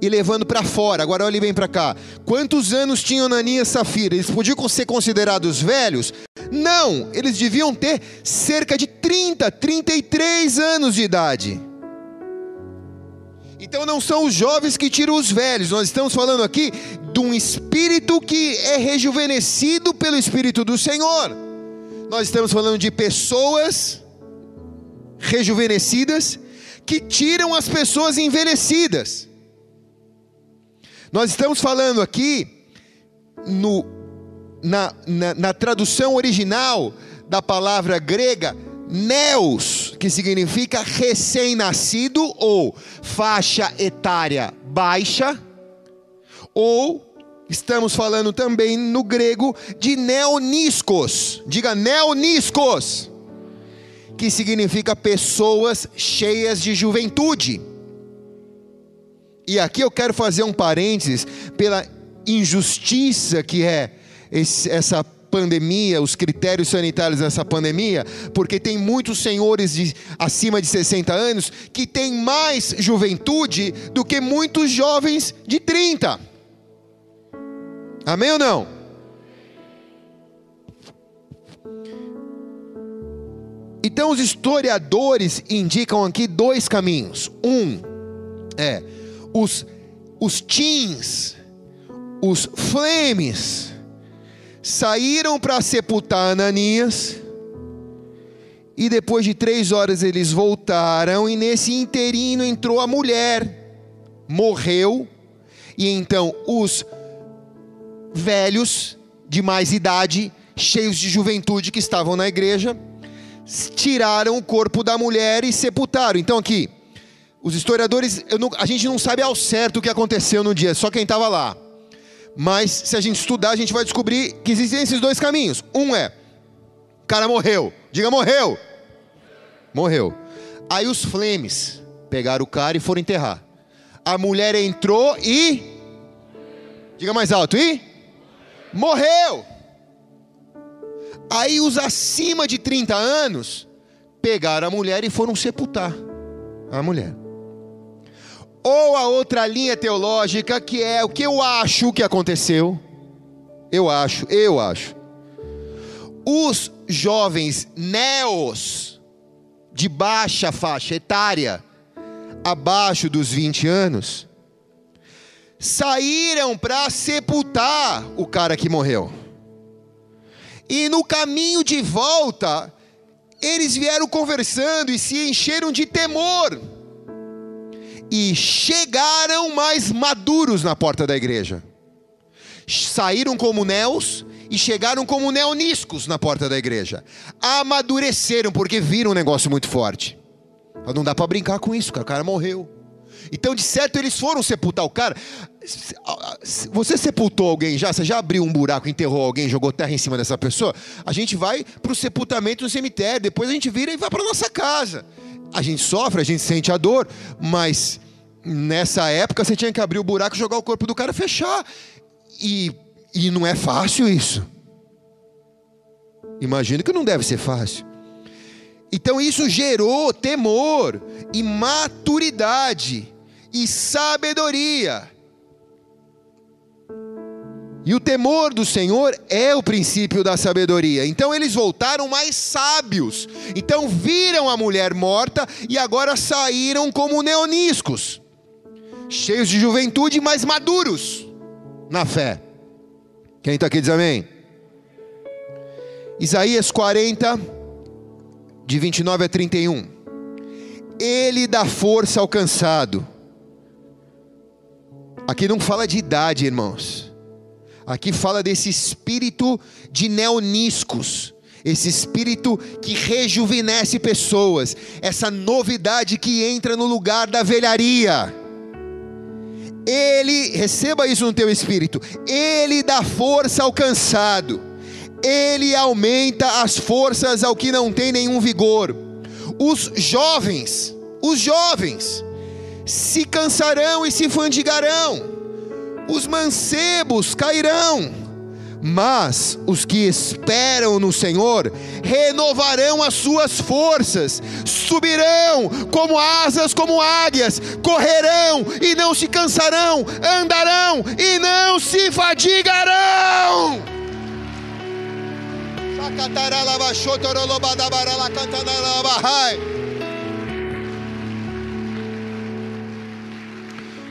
e levando para fora. Agora olhe bem para cá. Quantos anos tinham Ananias e Safira? Eles podiam ser considerados velhos? Não, eles deviam ter cerca de 30, 33 anos de idade. Então não são os jovens que tiram os velhos, nós estamos falando aqui de um espírito que é rejuvenescido pelo Espírito do Senhor. Nós estamos falando de pessoas rejuvenescidas que tiram as pessoas envelhecidas. Nós estamos falando aqui, no, na, na, na tradução original da palavra grega, neos, que significa recém-nascido ou faixa etária baixa, ou estamos falando também no grego de neoniscos. Diga neoniscos que significa pessoas cheias de juventude. E aqui eu quero fazer um parênteses pela injustiça que é esse, essa pandemia, os critérios sanitários dessa pandemia, porque tem muitos senhores de acima de 60 anos que têm mais juventude do que muitos jovens de 30. Amém ou não? Então, os historiadores indicam aqui dois caminhos. Um é os, os teens, os flames, saíram para sepultar Ananias, e depois de três horas eles voltaram, e nesse interino entrou a mulher, morreu, e então os velhos de mais idade, cheios de juventude que estavam na igreja, tiraram o corpo da mulher e sepultaram. Então aqui, os historiadores, não, a gente não sabe ao certo o que aconteceu no dia, só quem estava lá. Mas se a gente estudar, a gente vai descobrir que existem esses dois caminhos. Um é, o cara morreu, diga morreu. Morreu. Aí os flemes pegaram o cara e foram enterrar. A mulher entrou e. Diga mais alto, e? Morreu. Aí os acima de 30 anos pegaram a mulher e foram sepultar a mulher. Ou a outra linha teológica que é o que eu acho que aconteceu. Eu acho, eu acho. Os jovens neos de baixa faixa etária, abaixo dos 20 anos, saíram para sepultar o cara que morreu. E no caminho de volta, eles vieram conversando e se encheram de temor. E chegaram mais maduros na porta da igreja. Saíram como néus e chegaram como neoniscos na porta da igreja. Amadureceram porque viram um negócio muito forte. Não dá para brincar com isso, cara. O cara morreu. Então, de certo, eles foram sepultar o cara. Você sepultou alguém já? Você já abriu um buraco, enterrou alguém, jogou terra em cima dessa pessoa? A gente vai para o sepultamento no cemitério, depois a gente vira e vai para nossa casa. A gente sofre, a gente sente a dor, mas nessa época você tinha que abrir o buraco, jogar o corpo do cara, fechar. E, e não é fácil isso. Imagino que não deve ser fácil. Então isso gerou temor e maturidade e sabedoria. E o temor do Senhor é o princípio da sabedoria. Então eles voltaram mais sábios. Então viram a mulher morta e agora saíram como neoniscos, cheios de juventude, mas maduros na fé. Quem está aqui diz amém. Isaías 40, de 29 a 31. Ele dá força ao cansado. Aqui não fala de idade, irmãos. Aqui fala desse espírito de neoniscos, esse espírito que rejuvenesce pessoas, essa novidade que entra no lugar da velharia. Ele, receba isso no teu espírito, ele dá força ao cansado, ele aumenta as forças ao que não tem nenhum vigor. Os jovens, os jovens, se cansarão e se fandigarão, os mancebos cairão, mas os que esperam no Senhor renovarão as suas forças, subirão como asas, como águias, correrão e não se cansarão, andarão e não se fadigarão.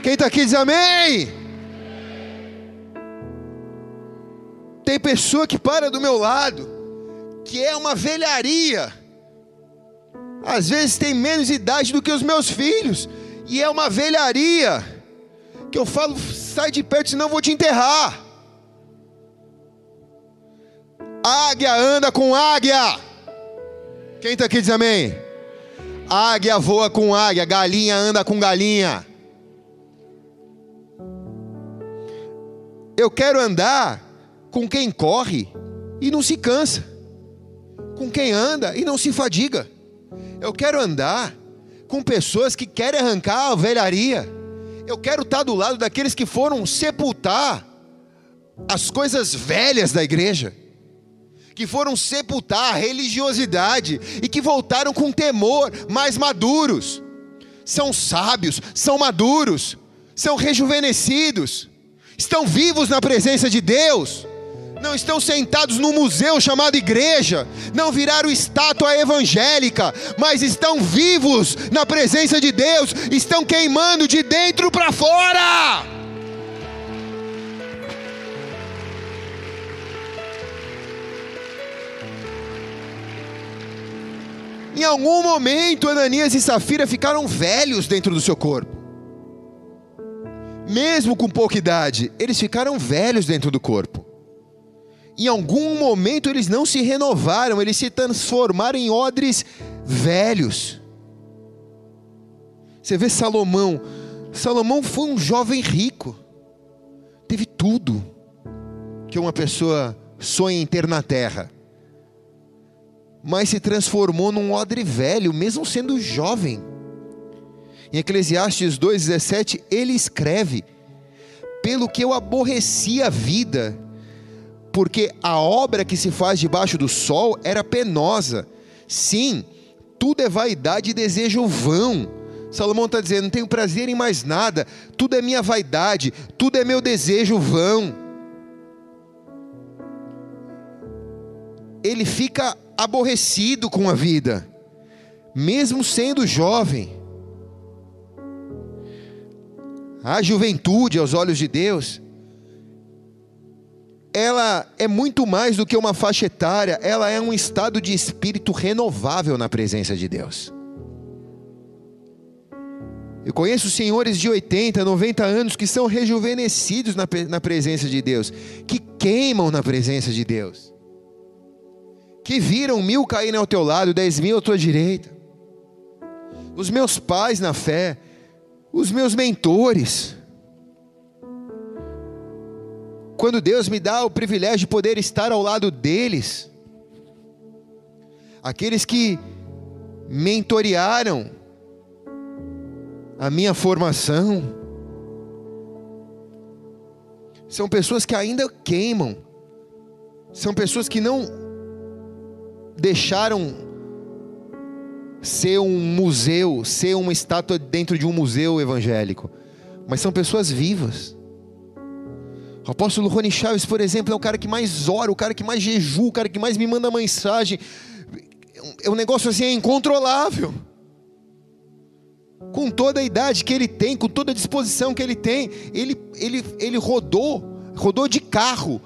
Quem está aqui diz amém. Tem pessoa que para do meu lado, que é uma velharia. Às vezes tem menos idade do que os meus filhos, e é uma velharia. Que eu falo, sai de perto, senão eu vou te enterrar. Águia anda com águia. Quem está aqui diz amém? Águia voa com águia, galinha anda com galinha. Eu quero andar com quem corre e não se cansa, com quem anda e não se fadiga. Eu quero andar com pessoas que querem arrancar a velharia. Eu quero estar do lado daqueles que foram sepultar as coisas velhas da igreja, que foram sepultar a religiosidade e que voltaram com temor, mais maduros. São sábios, são maduros, são rejuvenescidos estão vivos na presença de Deus, não estão sentados num museu chamado igreja, não viraram estátua evangélica, mas estão vivos na presença de Deus, estão queimando de dentro para fora. Em algum momento, Ananias e Safira ficaram velhos dentro do seu corpo mesmo com pouca idade, eles ficaram velhos dentro do corpo. Em algum momento eles não se renovaram, eles se transformaram em odres velhos. Você vê Salomão, Salomão foi um jovem rico, teve tudo que uma pessoa sonha em ter na terra, mas se transformou num odre velho, mesmo sendo jovem. Em Eclesiastes 2,17, ele escreve: Pelo que eu aborreci a vida, porque a obra que se faz debaixo do sol era penosa. Sim, tudo é vaidade e desejo vão. Salomão está dizendo: não tenho prazer em mais nada, tudo é minha vaidade, tudo é meu desejo vão. Ele fica aborrecido com a vida, mesmo sendo jovem. a juventude aos olhos de Deus, ela é muito mais do que uma faixa etária, ela é um estado de espírito renovável na presença de Deus. Eu conheço senhores de 80, 90 anos que são rejuvenescidos na, na presença de Deus, que queimam na presença de Deus, que viram mil caírem ao teu lado, dez mil à tua direita. Os meus pais na fé, os meus mentores. Quando Deus me dá o privilégio de poder estar ao lado deles, aqueles que mentorearam a minha formação, são pessoas que ainda queimam, são pessoas que não deixaram ser um museu, ser uma estátua dentro de um museu evangélico, mas são pessoas vivas. O apóstolo Rony Chaves, por exemplo, é o cara que mais ora, o cara que mais jejua, o cara que mais me manda mensagem. É um negócio assim, é incontrolável. Com toda a idade que ele tem, com toda a disposição que ele tem, ele, ele, ele rodou, rodou de carro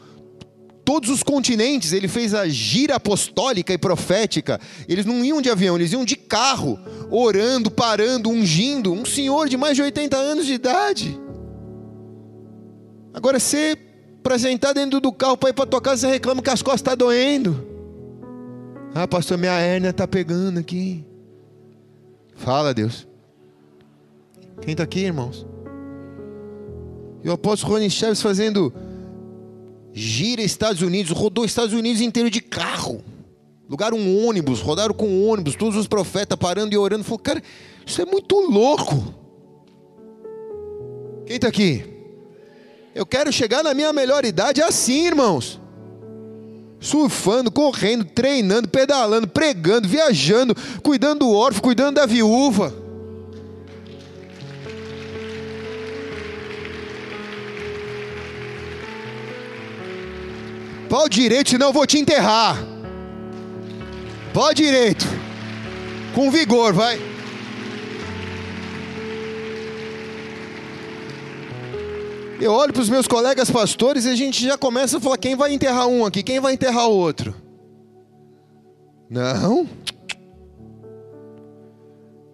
todos os continentes, ele fez a gira apostólica e profética. Eles não iam de avião, eles iam de carro, orando, parando, ungindo. Um senhor de mais de 80 anos de idade. Agora, você, para sentar dentro do carro para ir para tua casa, você reclama que as costas estão tá doendo. Ah, pastor, minha hérnia está pegando aqui. Fala, Deus. Quem está aqui, irmãos? E o apóstolo Rony Chaves fazendo gira Estados Unidos, rodou Estados Unidos inteiro de carro. Lugar um ônibus, rodaram com um ônibus, todos os profetas parando e orando. Falou, cara, isso é muito louco. Quem está aqui? Eu quero chegar na minha melhor idade assim, irmãos. Surfando, correndo, treinando, pedalando, pregando, viajando, cuidando do órfão, cuidando da viúva. Pau direito, senão eu vou te enterrar. Pau direito. Com vigor, vai. Eu olho para os meus colegas pastores e a gente já começa a falar: quem vai enterrar um aqui? Quem vai enterrar o outro? Não.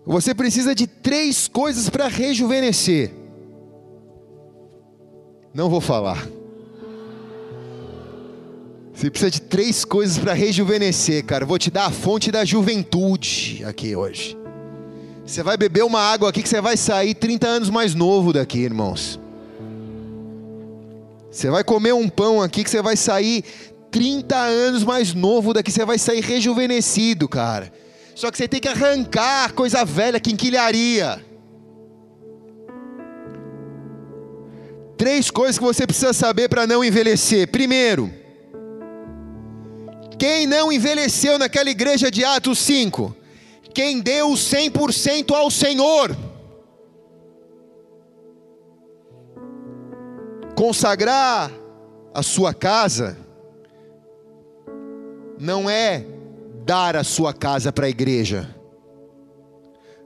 Você precisa de três coisas para rejuvenescer. Não vou falar. Você precisa de três coisas para rejuvenescer, cara. vou te dar a fonte da juventude aqui hoje. Você vai beber uma água aqui que você vai sair 30 anos mais novo daqui, irmãos. Você vai comer um pão aqui que você vai sair 30 anos mais novo daqui, você vai sair rejuvenescido, cara. Só que você tem que arrancar coisa velha, quinquilharia. Três coisas que você precisa saber para não envelhecer. Primeiro, quem não envelheceu naquela igreja de Atos 5? Quem deu 100% ao Senhor. Consagrar a sua casa não é dar a sua casa para a igreja.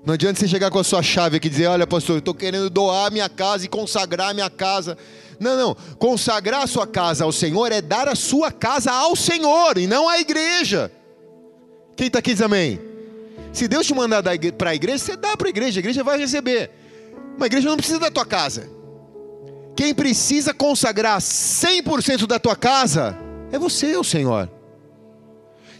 Não adianta você chegar com a sua chave aqui e dizer: Olha, pastor, eu estou querendo doar minha casa e consagrar minha casa. Não, não. Consagrar a sua casa ao Senhor é dar a sua casa ao Senhor e não à igreja. Quem está aqui diz amém? Se Deus te mandar para a igreja, você dá para a igreja, a igreja vai receber. Uma igreja não precisa da tua casa. Quem precisa consagrar 100% da tua casa é você, o Senhor.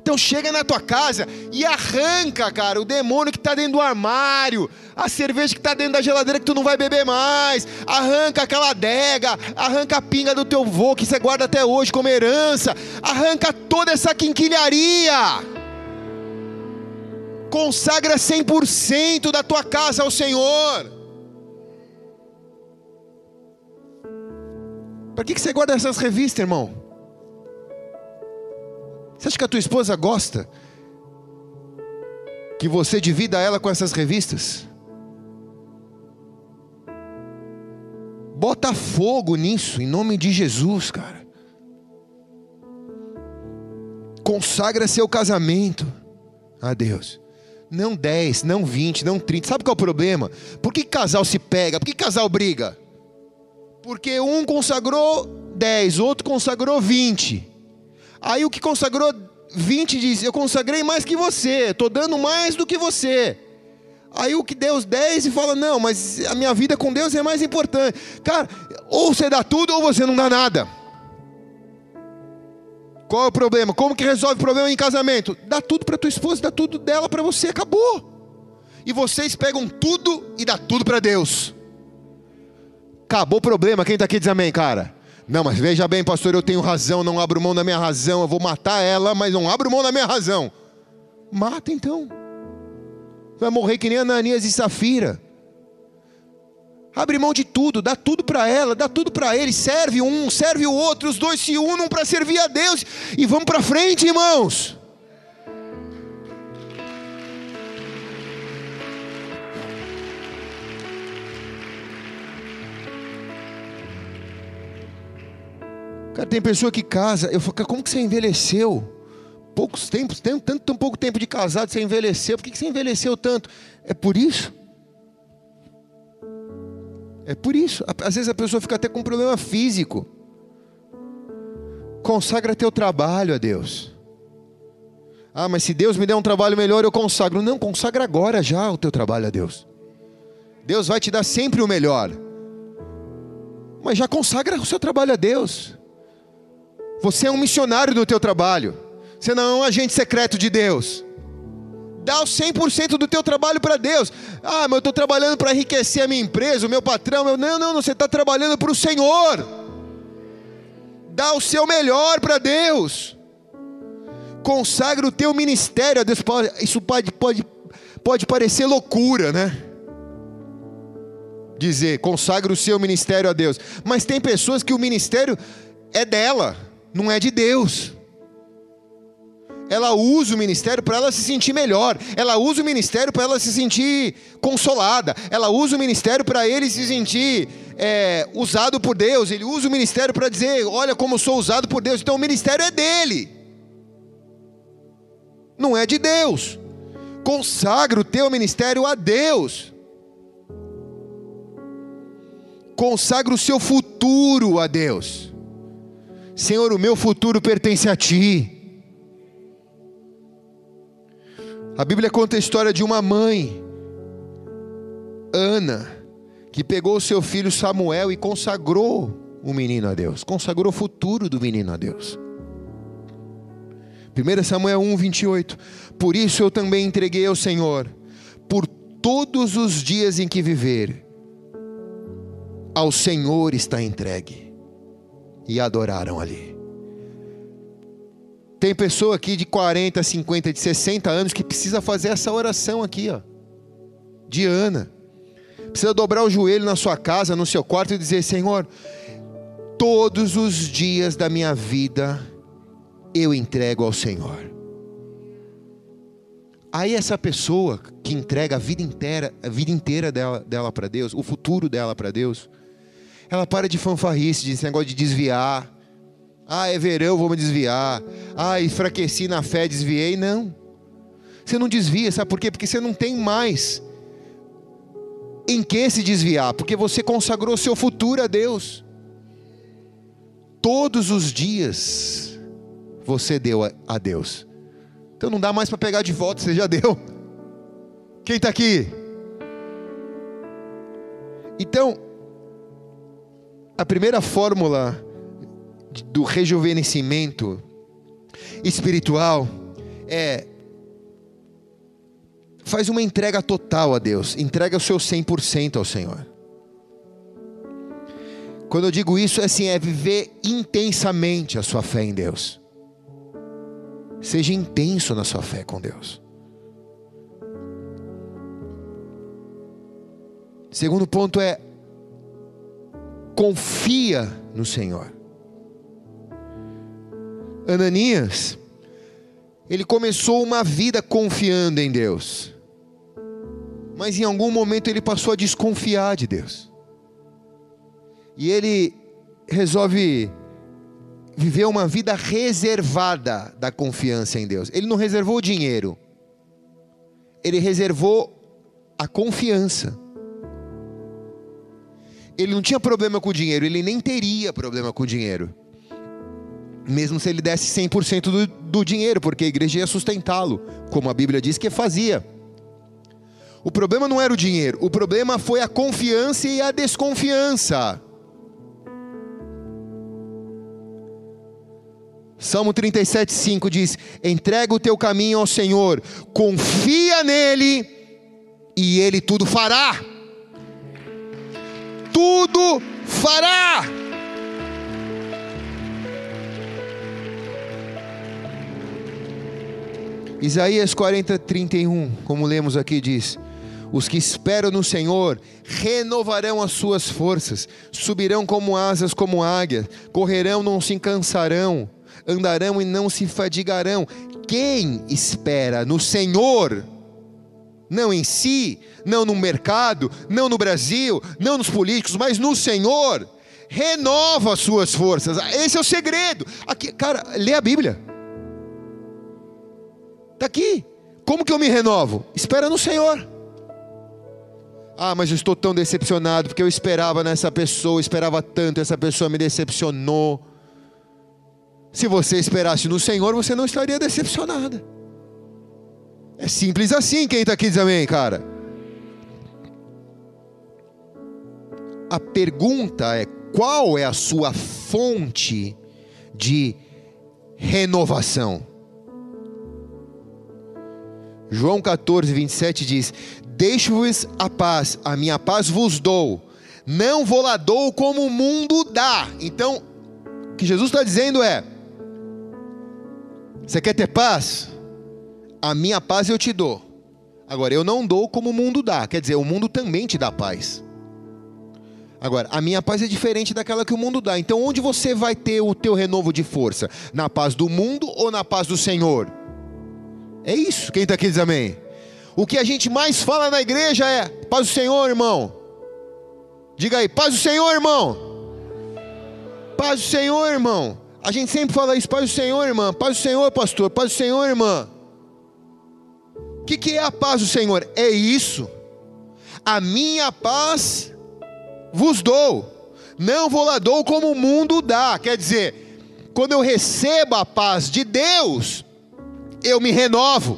Então chega na tua casa e arranca, cara, o demônio que está dentro do armário, a cerveja que está dentro da geladeira que tu não vai beber mais, arranca aquela adega, arranca a pinga do teu vô que você guarda até hoje como herança, arranca toda essa quinquilharia. Consagra 100% da tua casa ao Senhor. Para que, que você guarda essas revistas, irmão? Você acha que a tua esposa gosta que você divida ela com essas revistas? Bota fogo nisso, em nome de Jesus, cara. Consagra seu casamento a Deus. Não 10, não 20, não 30. Sabe qual é o problema? Por que casal se pega? Por que casal briga? Porque um consagrou 10, outro consagrou 20. Aí o que consagrou 20 diz: Eu consagrei mais que você, estou dando mais do que você. Aí o que Deus 10 e fala: Não, mas a minha vida com Deus é mais importante. Cara, ou você dá tudo ou você não dá nada. Qual é o problema? Como que resolve o problema em casamento? Dá tudo para tua esposa, dá tudo dela para você, acabou. E vocês pegam tudo e dá tudo para Deus. Acabou o problema. Quem está aqui diz amém, cara? Não, mas veja bem, pastor, eu tenho razão, não abro mão da minha razão, eu vou matar ela, mas não abro mão da minha razão. Mata então. Vai morrer que nem Ananias e Safira. Abre mão de tudo, dá tudo para ela, dá tudo para ele, serve um, serve o outro, os dois se unam para servir a Deus e vamos para frente, irmãos. Cara, tem pessoa que casa, eu falo, como que você envelheceu? Poucos tempos, tem tanto tão pouco tempo de casado, você envelheceu, por que, que você envelheceu tanto? É por isso? É por isso. Às vezes a pessoa fica até com problema físico. consagra teu trabalho a Deus. Ah, mas se Deus me der um trabalho melhor, eu consagro. Não, consagra agora já o teu trabalho a Deus. Deus vai te dar sempre o melhor. Mas já consagra o seu trabalho a Deus. Você é um missionário no teu trabalho. Você não é um agente secreto de Deus. Dá o 100% do teu trabalho para Deus. Ah, mas eu estou trabalhando para enriquecer a minha empresa, o meu patrão. Meu... Não, não, não, você está trabalhando para o Senhor. Dá o seu melhor para Deus. Consagra o teu ministério a Deus. Isso pode, pode, pode parecer loucura, né? Dizer, consagra o seu ministério a Deus. Mas tem pessoas que o ministério é dela, não é de Deus. Ela usa o ministério para ela se sentir melhor, ela usa o ministério para ela se sentir consolada, ela usa o ministério para ele se sentir é, usado por Deus, ele usa o ministério para dizer: Olha como sou usado por Deus, então o ministério é dele, não é de Deus. Consagra o teu ministério a Deus, consagra o seu futuro a Deus. Senhor, o meu futuro pertence a Ti. A Bíblia conta a história de uma mãe, Ana, que pegou o seu filho Samuel e consagrou o menino a Deus, consagrou o futuro do menino a Deus. 1 Samuel 1, 28. Por isso eu também entreguei ao Senhor, por todos os dias em que viver, ao Senhor está entregue. E adoraram ali. Tem pessoa aqui de 40, 50, de 60 anos que precisa fazer essa oração aqui, ó. De Ana. Precisa dobrar o joelho na sua casa, no seu quarto e dizer: Senhor, todos os dias da minha vida eu entrego ao Senhor. Aí essa pessoa que entrega a vida inteira, a vida inteira dela, dela para Deus, o futuro dela para Deus, ela para de fanfarrice, de esse negócio de desviar, ah, é verão, vou me desviar. Ah, enfraqueci na fé, desviei. Não. Você não desvia, sabe por quê? Porque você não tem mais em que se desviar, porque você consagrou seu futuro a Deus. Todos os dias você deu a Deus. Então não dá mais para pegar de volta, você já deu. Quem está aqui? Então, a primeira fórmula do rejuvenescimento espiritual é faz uma entrega total a Deus, entrega o seu 100% ao Senhor. Quando eu digo isso, é assim, é viver intensamente a sua fé em Deus. Seja intenso na sua fé com Deus. Segundo ponto é confia no Senhor. Ananias, ele começou uma vida confiando em Deus, mas em algum momento ele passou a desconfiar de Deus, e ele resolve viver uma vida reservada da confiança em Deus. Ele não reservou o dinheiro, ele reservou a confiança. Ele não tinha problema com o dinheiro, ele nem teria problema com o dinheiro mesmo se ele desse 100% do, do dinheiro, porque a igreja ia sustentá-lo, como a Bíblia diz que fazia. O problema não era o dinheiro, o problema foi a confiança e a desconfiança. Salmo 37,5 diz: Entrega o teu caminho ao Senhor, confia nele, e ele tudo fará. Tudo fará. Isaías 40, 31, como lemos aqui, diz: Os que esperam no Senhor renovarão as suas forças, subirão como asas como águia, correrão, não se cansarão, andarão e não se fadigarão. Quem espera no Senhor, não em si, não no mercado, não no Brasil, não nos políticos, mas no Senhor, renova as suas forças. Esse é o segredo. Aqui, cara, lê a Bíblia. Está aqui. Como que eu me renovo? Espera no Senhor. Ah, mas eu estou tão decepcionado porque eu esperava nessa pessoa, esperava tanto, essa pessoa me decepcionou. Se você esperasse no Senhor, você não estaria decepcionada. É simples assim. Quem está aqui diz amém, cara. A pergunta é: qual é a sua fonte de renovação? João 14, 27 diz: Deixo-vos a paz, a minha paz vos dou, não vou lá dou como o mundo dá. Então, o que Jesus está dizendo é: Você quer ter paz? A minha paz eu te dou. Agora, eu não dou como o mundo dá, quer dizer, o mundo também te dá paz. Agora, a minha paz é diferente daquela que o mundo dá. Então, onde você vai ter o teu renovo de força? Na paz do mundo ou na paz do Senhor? É isso. Quem está aqui diz amém. O que a gente mais fala na igreja é paz do Senhor, irmão. Diga aí, paz do Senhor, irmão. Paz do Senhor, irmão. A gente sempre fala isso, paz do Senhor, irmã. Paz do Senhor, pastor. Paz do Senhor, irmã. Que, que é a paz do Senhor? É isso. A minha paz vos dou. Não vou lá dou como o mundo dá. Quer dizer, quando eu recebo a paz de Deus, eu me renovo.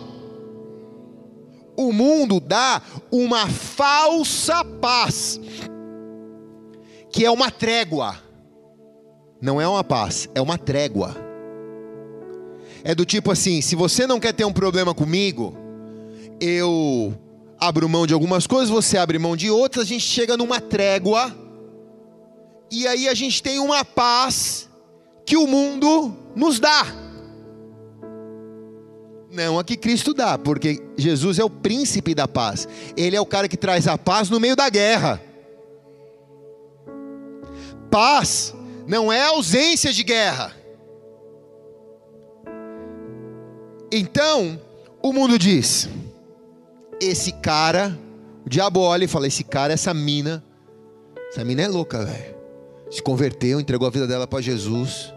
O mundo dá uma falsa paz, que é uma trégua. Não é uma paz, é uma trégua. É do tipo assim: se você não quer ter um problema comigo, eu abro mão de algumas coisas, você abre mão de outras, a gente chega numa trégua, e aí a gente tem uma paz que o mundo nos dá. Não a que Cristo dá, porque Jesus é o príncipe da paz. Ele é o cara que traz a paz no meio da guerra. Paz não é ausência de guerra. Então, o mundo diz: esse cara, o diabo olha e fala: esse cara, essa mina, essa mina é louca, velho. Se converteu, entregou a vida dela para Jesus.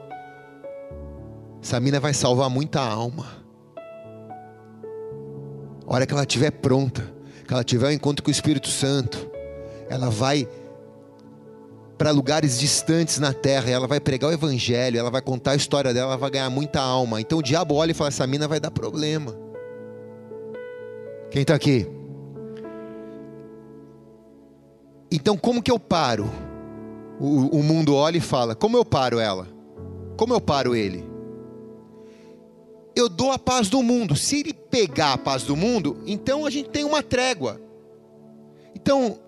Essa mina vai salvar muita alma. A hora que ela estiver pronta, que ela tiver o um encontro com o Espírito Santo, ela vai para lugares distantes na terra, ela vai pregar o evangelho, ela vai contar a história dela, ela vai ganhar muita alma. Então o diabo olha e fala: essa mina vai dar problema. Quem está aqui? Então como que eu paro? O, o mundo olha e fala: como eu paro ela? Como eu paro ele? eu dou a paz do mundo. Se ele pegar a paz do mundo, então a gente tem uma trégua. Então,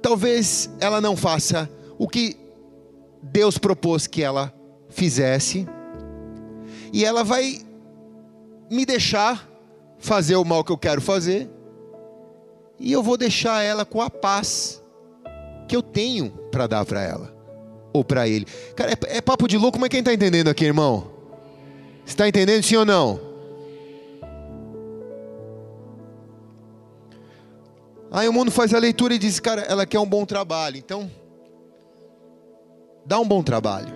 talvez ela não faça o que Deus propôs que ela fizesse, e ela vai me deixar fazer o mal que eu quero fazer, e eu vou deixar ela com a paz que eu tenho para dar para ela ou para ele. Cara, é, é, papo de louco, mas quem está entendendo aqui, irmão? Está entendendo sim ou não? Aí o mundo faz a leitura e diz, cara, ela quer um bom trabalho, então dá um bom trabalho.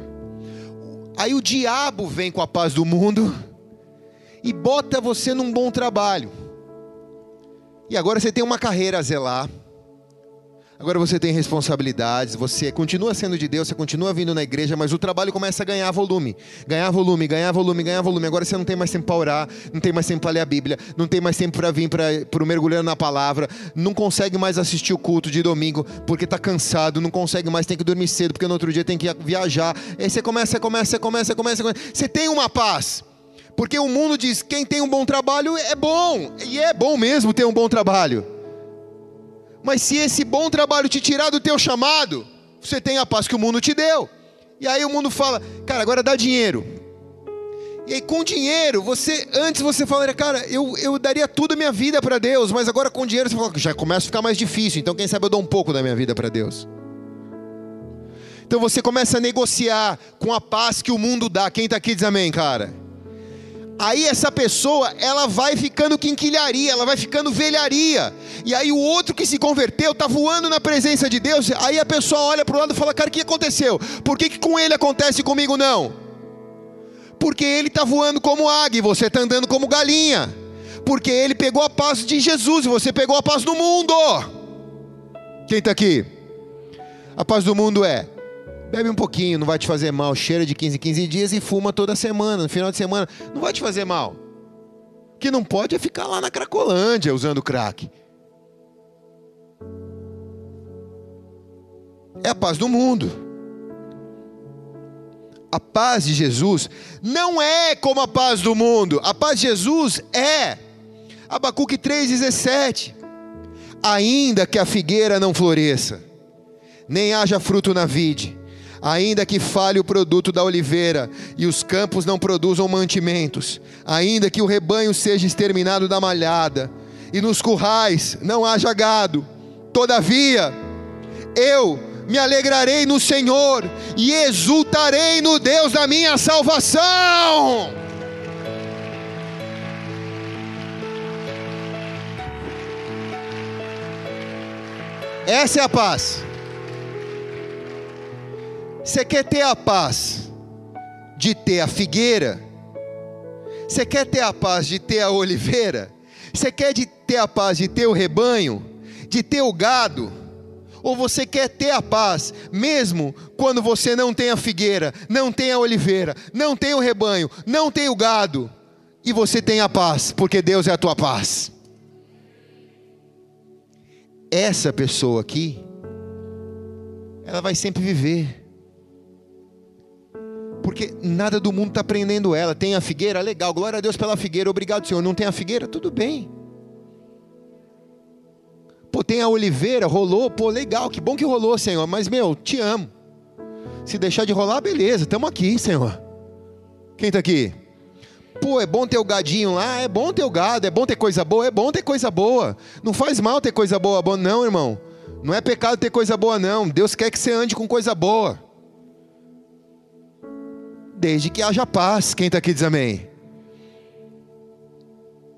Aí o diabo vem com a paz do mundo e bota você num bom trabalho. E agora você tem uma carreira a zelar Agora você tem responsabilidades, você continua sendo de Deus, você continua vindo na igreja, mas o trabalho começa a ganhar volume. Ganhar volume, ganhar volume, ganhar volume. Agora você não tem mais tempo para orar, não tem mais tempo para ler a Bíblia, não tem mais tempo para vir para o mergulhando na palavra, não consegue mais assistir o culto de domingo porque está cansado, não consegue mais, tem que dormir cedo porque no outro dia tem que viajar. Aí você começa, começa, começa, começa, começa. Você tem uma paz. Porque o mundo diz: quem tem um bom trabalho é bom, e é bom mesmo ter um bom trabalho. Mas se esse bom trabalho te tirar do teu chamado, você tem a paz que o mundo te deu. E aí o mundo fala, cara, agora dá dinheiro. E aí com dinheiro, você antes você falaria, cara, eu, eu daria tudo a minha vida para Deus, mas agora com dinheiro você fala, já começa a ficar mais difícil. Então quem sabe eu dou um pouco da minha vida para Deus. Então você começa a negociar com a paz que o mundo dá. Quem está aqui diz amém, cara. Aí essa pessoa, ela vai ficando quinquilharia, ela vai ficando velharia. E aí o outro que se converteu está voando na presença de Deus. Aí a pessoa olha para o lado e fala: Cara, o que aconteceu? Por que, que com ele acontece e comigo não? Porque ele está voando como águia e você está andando como galinha. Porque ele pegou a paz de Jesus e você pegou a paz do mundo. Quem está aqui? A paz do mundo é: Bebe um pouquinho, não vai te fazer mal. Cheira de 15 em 15 dias e fuma toda semana, no final de semana. Não vai te fazer mal. O que não pode é ficar lá na Cracolândia usando crack. É a paz do mundo. A paz de Jesus não é como a paz do mundo. A paz de Jesus é Abacuque 3,17. Ainda que a figueira não floresça, nem haja fruto na vide, ainda que falhe o produto da oliveira e os campos não produzam mantimentos, ainda que o rebanho seja exterminado da malhada e nos currais não haja gado, todavia eu me alegrarei no Senhor e exultarei no Deus da minha salvação. Essa é a paz. Você quer ter a paz de ter a figueira? Você quer ter a paz de ter a oliveira? Você quer de ter a paz de ter o rebanho? De ter o gado? Ou você quer ter a paz, mesmo quando você não tem a figueira, não tem a oliveira, não tem o rebanho, não tem o gado, e você tem a paz, porque Deus é a tua paz? essa pessoa aqui, ela vai sempre viver. Porque nada do mundo está prendendo ela. Tem a figueira, legal, glória a Deus pela figueira, obrigado Senhor. Não tem a figueira, tudo bem. Pô, tem a oliveira, rolou, pô, legal, que bom que rolou, Senhor. Mas, meu, te amo. Se deixar de rolar, beleza, estamos aqui, Senhor. Quem está aqui? Pô, é bom ter o gadinho lá, é bom ter o gado, é bom ter coisa boa, é bom ter coisa boa. Não faz mal ter coisa boa, não, irmão. Não é pecado ter coisa boa, não. Deus quer que você ande com coisa boa. Desde que haja paz. Quem está aqui diz amém.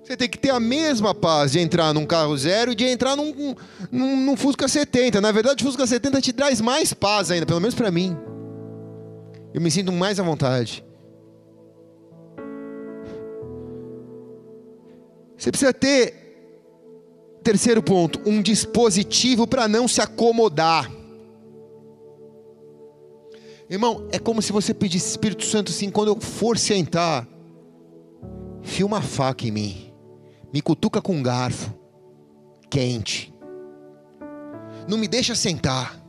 Você tem que ter a mesma paz de entrar num carro zero e de entrar num, num, num Fusca 70. Na verdade, o Fusca 70 te traz mais paz ainda, pelo menos para mim. Eu me sinto mais à vontade. Você precisa ter, terceiro ponto, um dispositivo para não se acomodar. Irmão, é como se você pedisse Espírito Santo assim, quando eu for sentar, fia uma faca em mim, me cutuca com um garfo, quente, não me deixa sentar.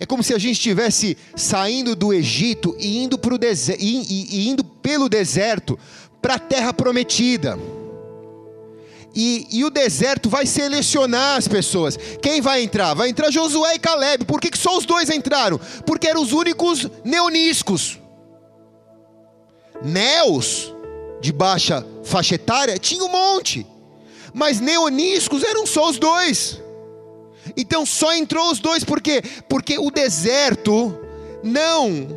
É como se a gente estivesse saindo do Egito e indo, pro e, e, e indo pelo deserto para a terra prometida. E, e, o deserto vai selecionar as pessoas. Quem vai entrar? Vai entrar Josué e Caleb. Por que, que só os dois entraram? Porque eram os únicos neoniscos. Neos, de baixa faixa etária, tinha um monte. Mas neoniscos eram só os dois. Então só entrou os dois, por quê? Porque o deserto não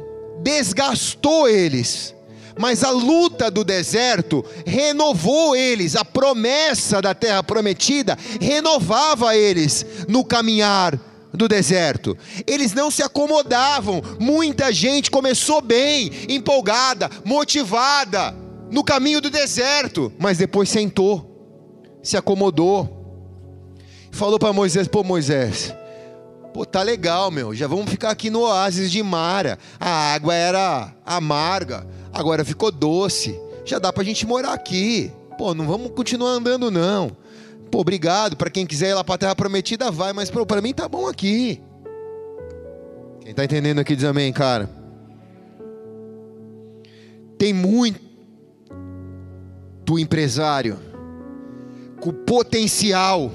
desgastou eles mas a luta do deserto renovou eles, a promessa da terra prometida renovava eles no caminhar do deserto. Eles não se acomodavam. Muita gente começou bem, empolgada, motivada no caminho do deserto, mas depois sentou, se acomodou. Falou para Moisés: "Pô, Moisés, pô, tá legal, meu. Já vamos ficar aqui no oásis de Mara. A água era amarga, Agora ficou doce. Já dá para a gente morar aqui. Pô, não vamos continuar andando não. Pô, obrigado. Para quem quiser ir lá para a Terra Prometida, vai. Mas para mim tá bom aqui. Quem tá entendendo aqui diz amém, cara. Tem muito empresário com potencial,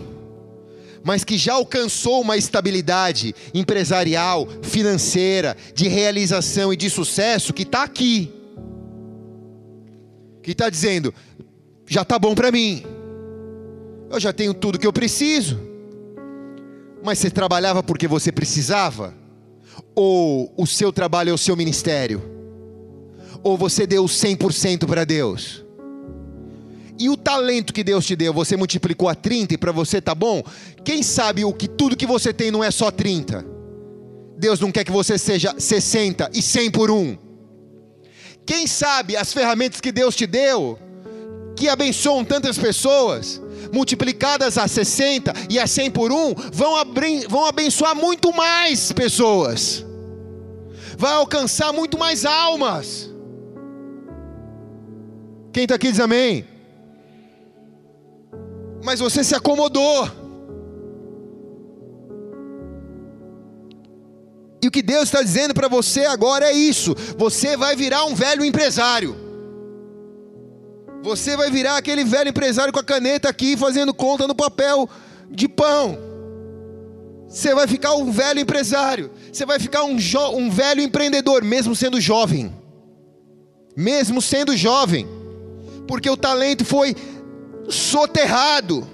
mas que já alcançou uma estabilidade empresarial, financeira, de realização e de sucesso, que está aqui que está dizendo: já está bom para mim, eu já tenho tudo que eu preciso. Mas você trabalhava porque você precisava? Ou o seu trabalho é o seu ministério? Ou você deu 100% para Deus? E o talento que Deus te deu, você multiplicou a 30 e para você tá bom? Quem sabe o que tudo que você tem não é só 30? Deus não quer que você seja 60 e 100 por um. Quem sabe as ferramentas que Deus te deu, que abençoam tantas pessoas, multiplicadas a 60 e a 100 por um, vão, abrir, vão abençoar muito mais pessoas. vai alcançar muito mais almas. Quem está aqui diz amém. Mas você se acomodou. E o que Deus está dizendo para você agora é isso: você vai virar um velho empresário. Você vai virar aquele velho empresário com a caneta aqui fazendo conta no papel de pão. Você vai ficar um velho empresário. Você vai ficar um, um velho empreendedor, mesmo sendo jovem. Mesmo sendo jovem. Porque o talento foi soterrado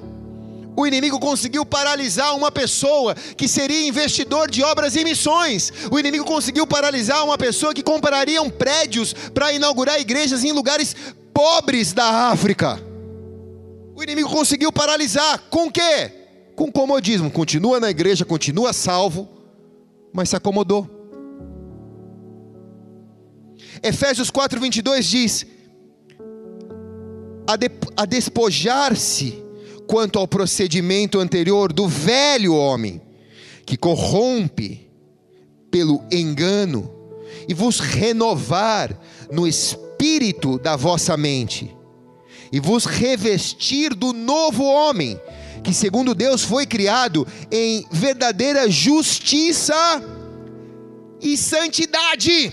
o inimigo conseguiu paralisar uma pessoa que seria investidor de obras e missões. O inimigo conseguiu paralisar uma pessoa que comprariam prédios para inaugurar igrejas em lugares pobres da África. O inimigo conseguiu paralisar com quê? Com comodismo. Continua na igreja, continua salvo, mas se acomodou. Efésios 4:22 diz: a, de, a despojar-se quanto ao procedimento anterior do velho homem, que corrompe pelo engano, e vos renovar no espírito da vossa mente, e vos revestir do novo homem, que segundo Deus foi criado em verdadeira justiça e santidade.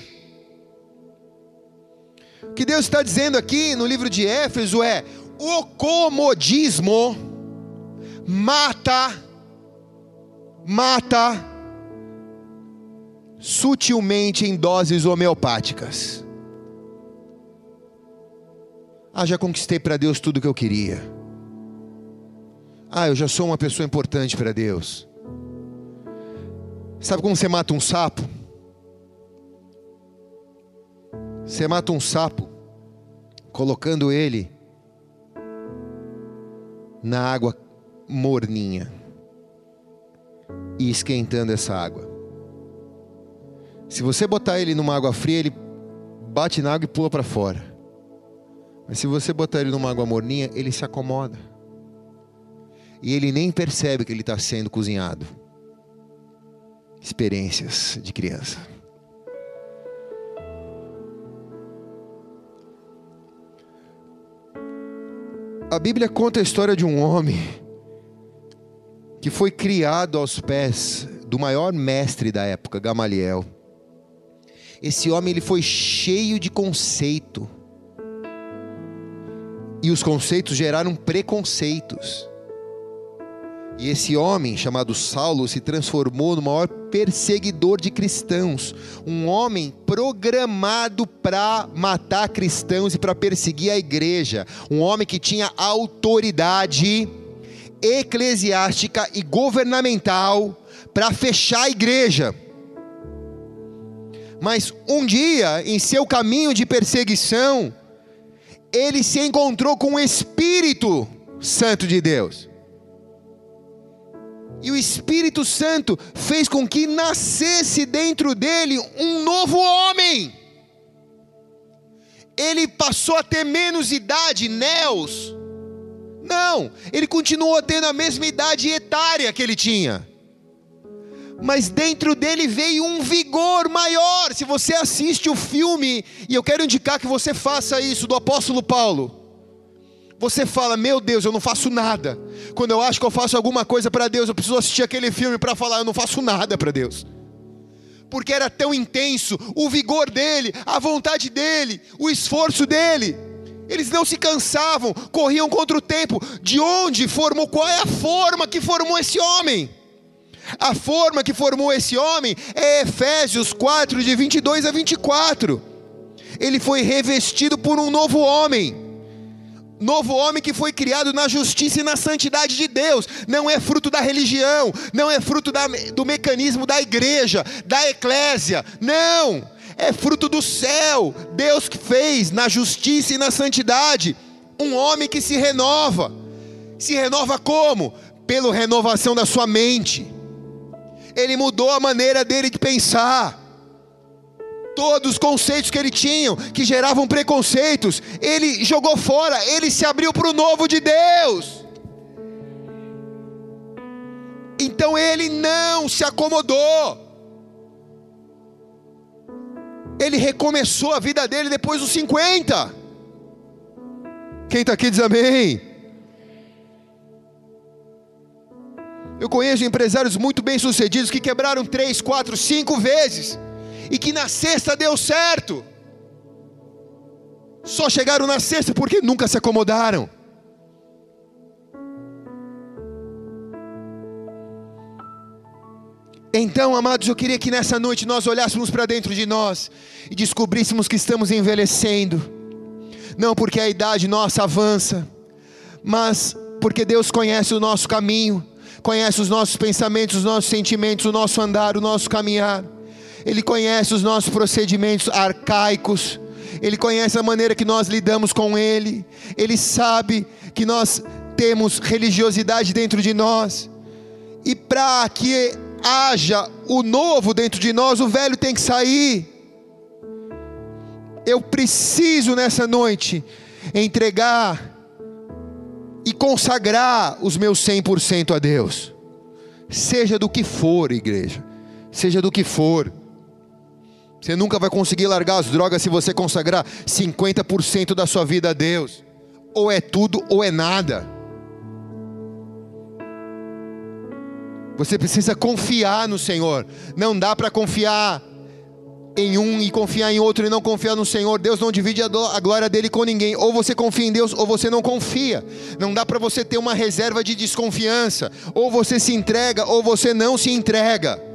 O que Deus está dizendo aqui no livro de Éfeso é: o comodismo mata, mata sutilmente em doses homeopáticas. Ah, já conquistei para Deus tudo que eu queria. Ah, eu já sou uma pessoa importante para Deus. Sabe como você mata um sapo? Você mata um sapo colocando ele na água morninha e esquentando essa água. Se você botar ele numa água fria, ele bate na água e pula para fora. Mas se você botar ele numa água morninha, ele se acomoda. E ele nem percebe que ele está sendo cozinhado. Experiências de criança. A Bíblia conta a história de um homem que foi criado aos pés do maior mestre da época, Gamaliel. Esse homem ele foi cheio de conceito. E os conceitos geraram preconceitos. E esse homem, chamado Saulo, se transformou no maior perseguidor de cristãos. Um homem programado para matar cristãos e para perseguir a igreja. Um homem que tinha autoridade eclesiástica e governamental para fechar a igreja. Mas um dia, em seu caminho de perseguição, ele se encontrou com o Espírito Santo de Deus. E o Espírito Santo fez com que nascesse dentro dele um novo homem. Ele passou a ter menos idade, Neos. Não, ele continuou tendo a mesma idade etária que ele tinha. Mas dentro dele veio um vigor maior. Se você assiste o filme, e eu quero indicar que você faça isso, do apóstolo Paulo você fala, meu Deus, eu não faço nada. Quando eu acho que eu faço alguma coisa para Deus, eu preciso assistir aquele filme para falar, eu não faço nada para Deus. Porque era tão intenso o vigor dele, a vontade dele, o esforço dele. Eles não se cansavam, corriam contra o tempo. De onde formou? Qual é a forma que formou esse homem? A forma que formou esse homem é Efésios 4, de 22 a 24. Ele foi revestido por um novo homem novo homem que foi criado na justiça e na santidade de Deus, não é fruto da religião, não é fruto da, do mecanismo da igreja, da eclésia, não, é fruto do céu, Deus que fez na justiça e na santidade, um homem que se renova, se renova como? Pela renovação da sua mente, ele mudou a maneira dele de pensar, Todos os conceitos que ele tinha, que geravam preconceitos, ele jogou fora, ele se abriu para o novo de Deus. Então ele não se acomodou. Ele recomeçou a vida dele depois dos 50. Quem está aqui diz amém. Eu conheço empresários muito bem sucedidos que quebraram três, quatro, cinco vezes e que na sexta deu certo. Só chegaram na sexta porque nunca se acomodaram. Então, amados, eu queria que nessa noite nós olhássemos para dentro de nós e descobríssemos que estamos envelhecendo, não porque a idade nossa avança, mas porque Deus conhece o nosso caminho, conhece os nossos pensamentos, os nossos sentimentos, o nosso andar, o nosso caminhar, Ele conhece os nossos procedimentos arcaicos, Ele conhece a maneira que nós lidamos com Ele, Ele sabe que nós temos religiosidade dentro de nós, e para que haja o novo dentro de nós, o velho tem que sair. Eu preciso nessa noite entregar e consagrar os meus 100% a Deus. Seja do que for, igreja. Seja do que for. Você nunca vai conseguir largar as drogas se você consagrar 50% da sua vida a Deus. Ou é tudo ou é nada. Você precisa confiar no Senhor. Não dá para confiar em um e confiar em outro e não confiar no Senhor. Deus não divide a glória dele com ninguém. Ou você confia em Deus ou você não confia. Não dá para você ter uma reserva de desconfiança. Ou você se entrega ou você não se entrega.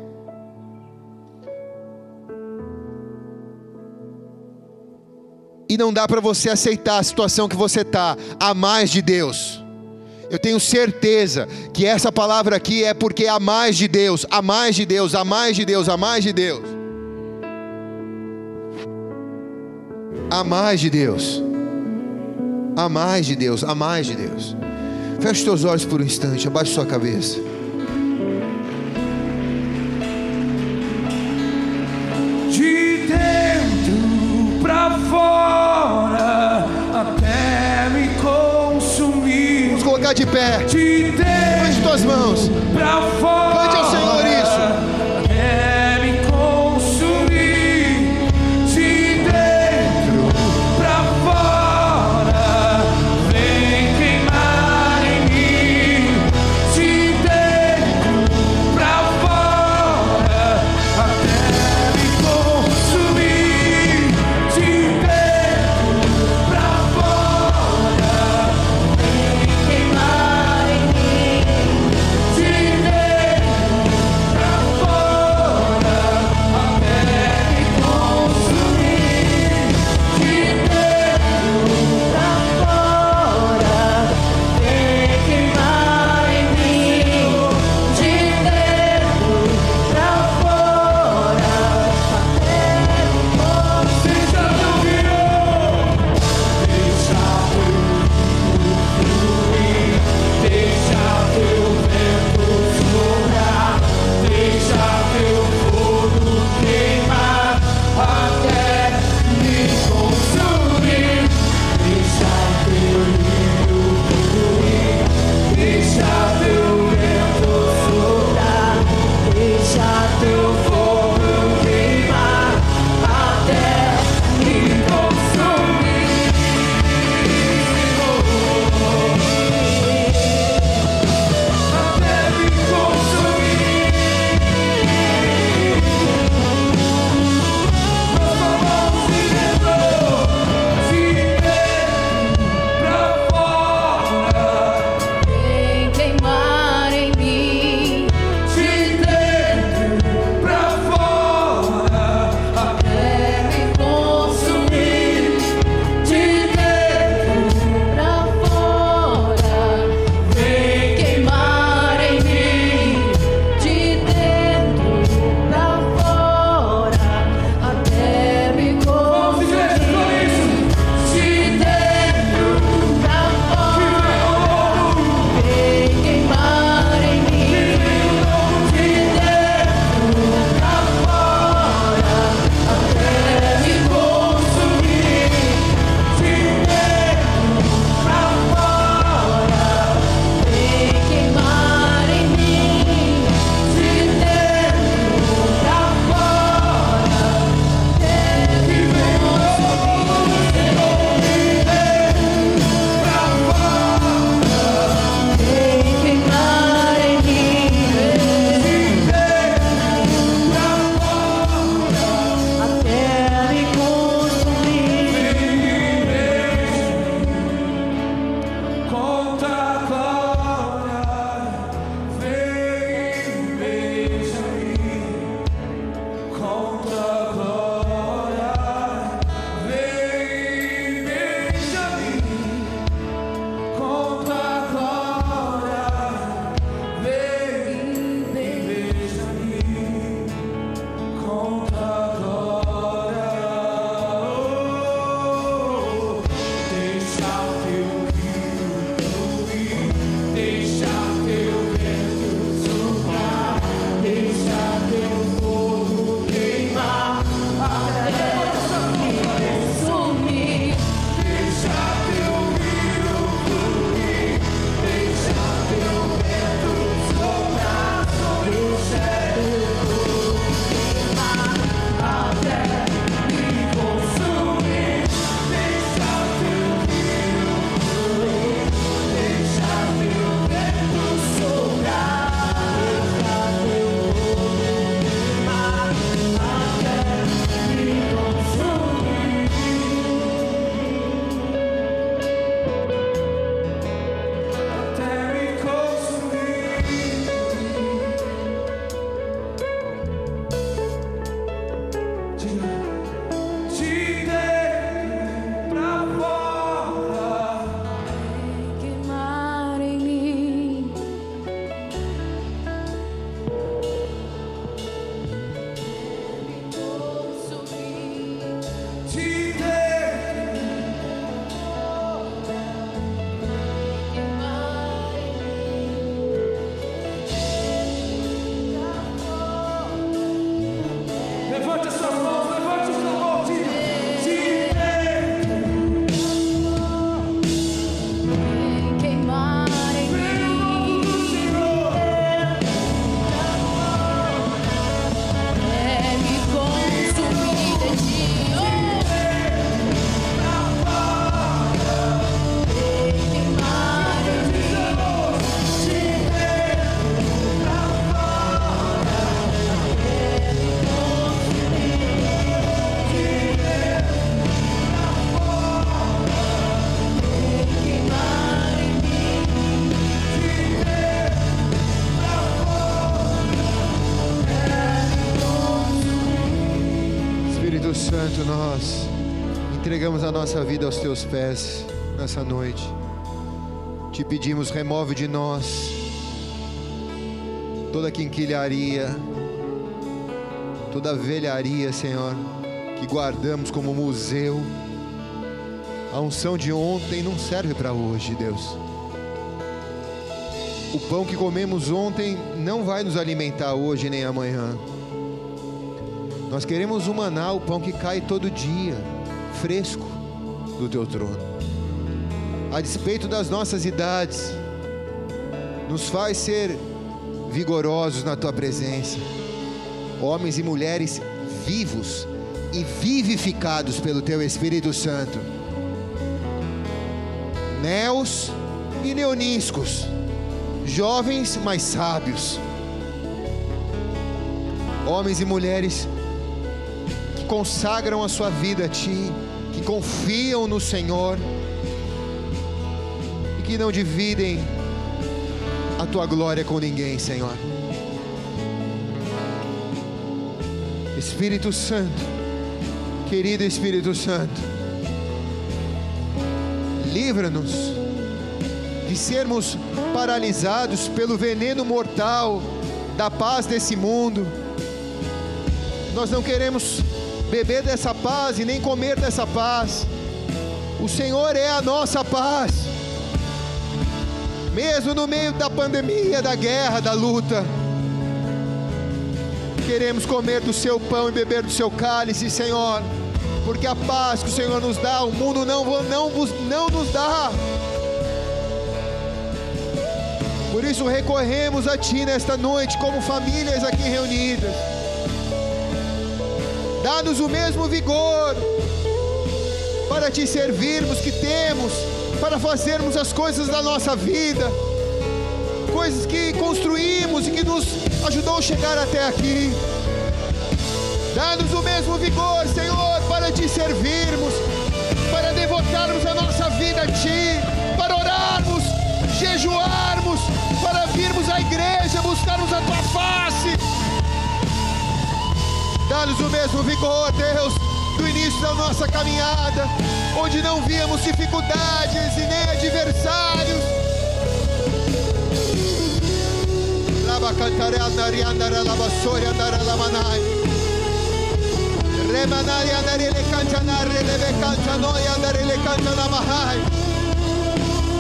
E não dá para você aceitar a situação que você está a mais de Deus. Eu tenho certeza que essa palavra aqui é porque há mais de Deus, há mais de Deus, há mais de Deus, há mais de Deus. Há mais de Deus. Há mais de Deus, há mais de Deus. Feche seus olhos por um instante, abaixe sua cabeça. Colocar de pé. Dentro Levante tuas mãos. para fora. Cante ao Senhor entregamos a nossa vida aos teus pés nessa noite. Te pedimos, remove de nós toda quinquilharia, toda velharia, Senhor, que guardamos como museu. A unção de ontem não serve para hoje, Deus. O pão que comemos ontem não vai nos alimentar hoje nem amanhã. Nós queremos maná, o pão que cai todo dia, fresco do teu trono. A despeito das nossas idades, nos faz ser vigorosos na tua presença. Homens e mulheres vivos e vivificados pelo teu Espírito Santo. Neos e neoníscos, jovens mas sábios. Homens e mulheres que consagram a sua vida a ti, que confiam no Senhor e que não dividem a tua glória com ninguém, Senhor. Espírito Santo, querido Espírito Santo, livra-nos de sermos paralisados pelo veneno mortal da paz desse mundo. Nós não queremos beber dessa paz e nem comer dessa paz. O Senhor é a nossa paz. Mesmo no meio da pandemia, da guerra, da luta, queremos comer do seu pão e beber do seu cálice, Senhor, porque a paz que o Senhor nos dá, o mundo não, não, não nos dá. Por isso recorremos a Ti nesta noite, como famílias aqui reunidas. Dá-nos o mesmo vigor para Te servirmos que temos, para fazermos as coisas da nossa vida, coisas que construímos e que nos ajudou a chegar até aqui. Dá-nos o mesmo vigor, Senhor, para Te servirmos, para devotarmos a nossa vida a Ti, para orarmos, jejuarmos, para virmos à igreja, buscarmos a Tua face. Dá-nos o mesmo vigor, Deus, do início da nossa caminhada, onde não víamos dificuldades e nem adversários.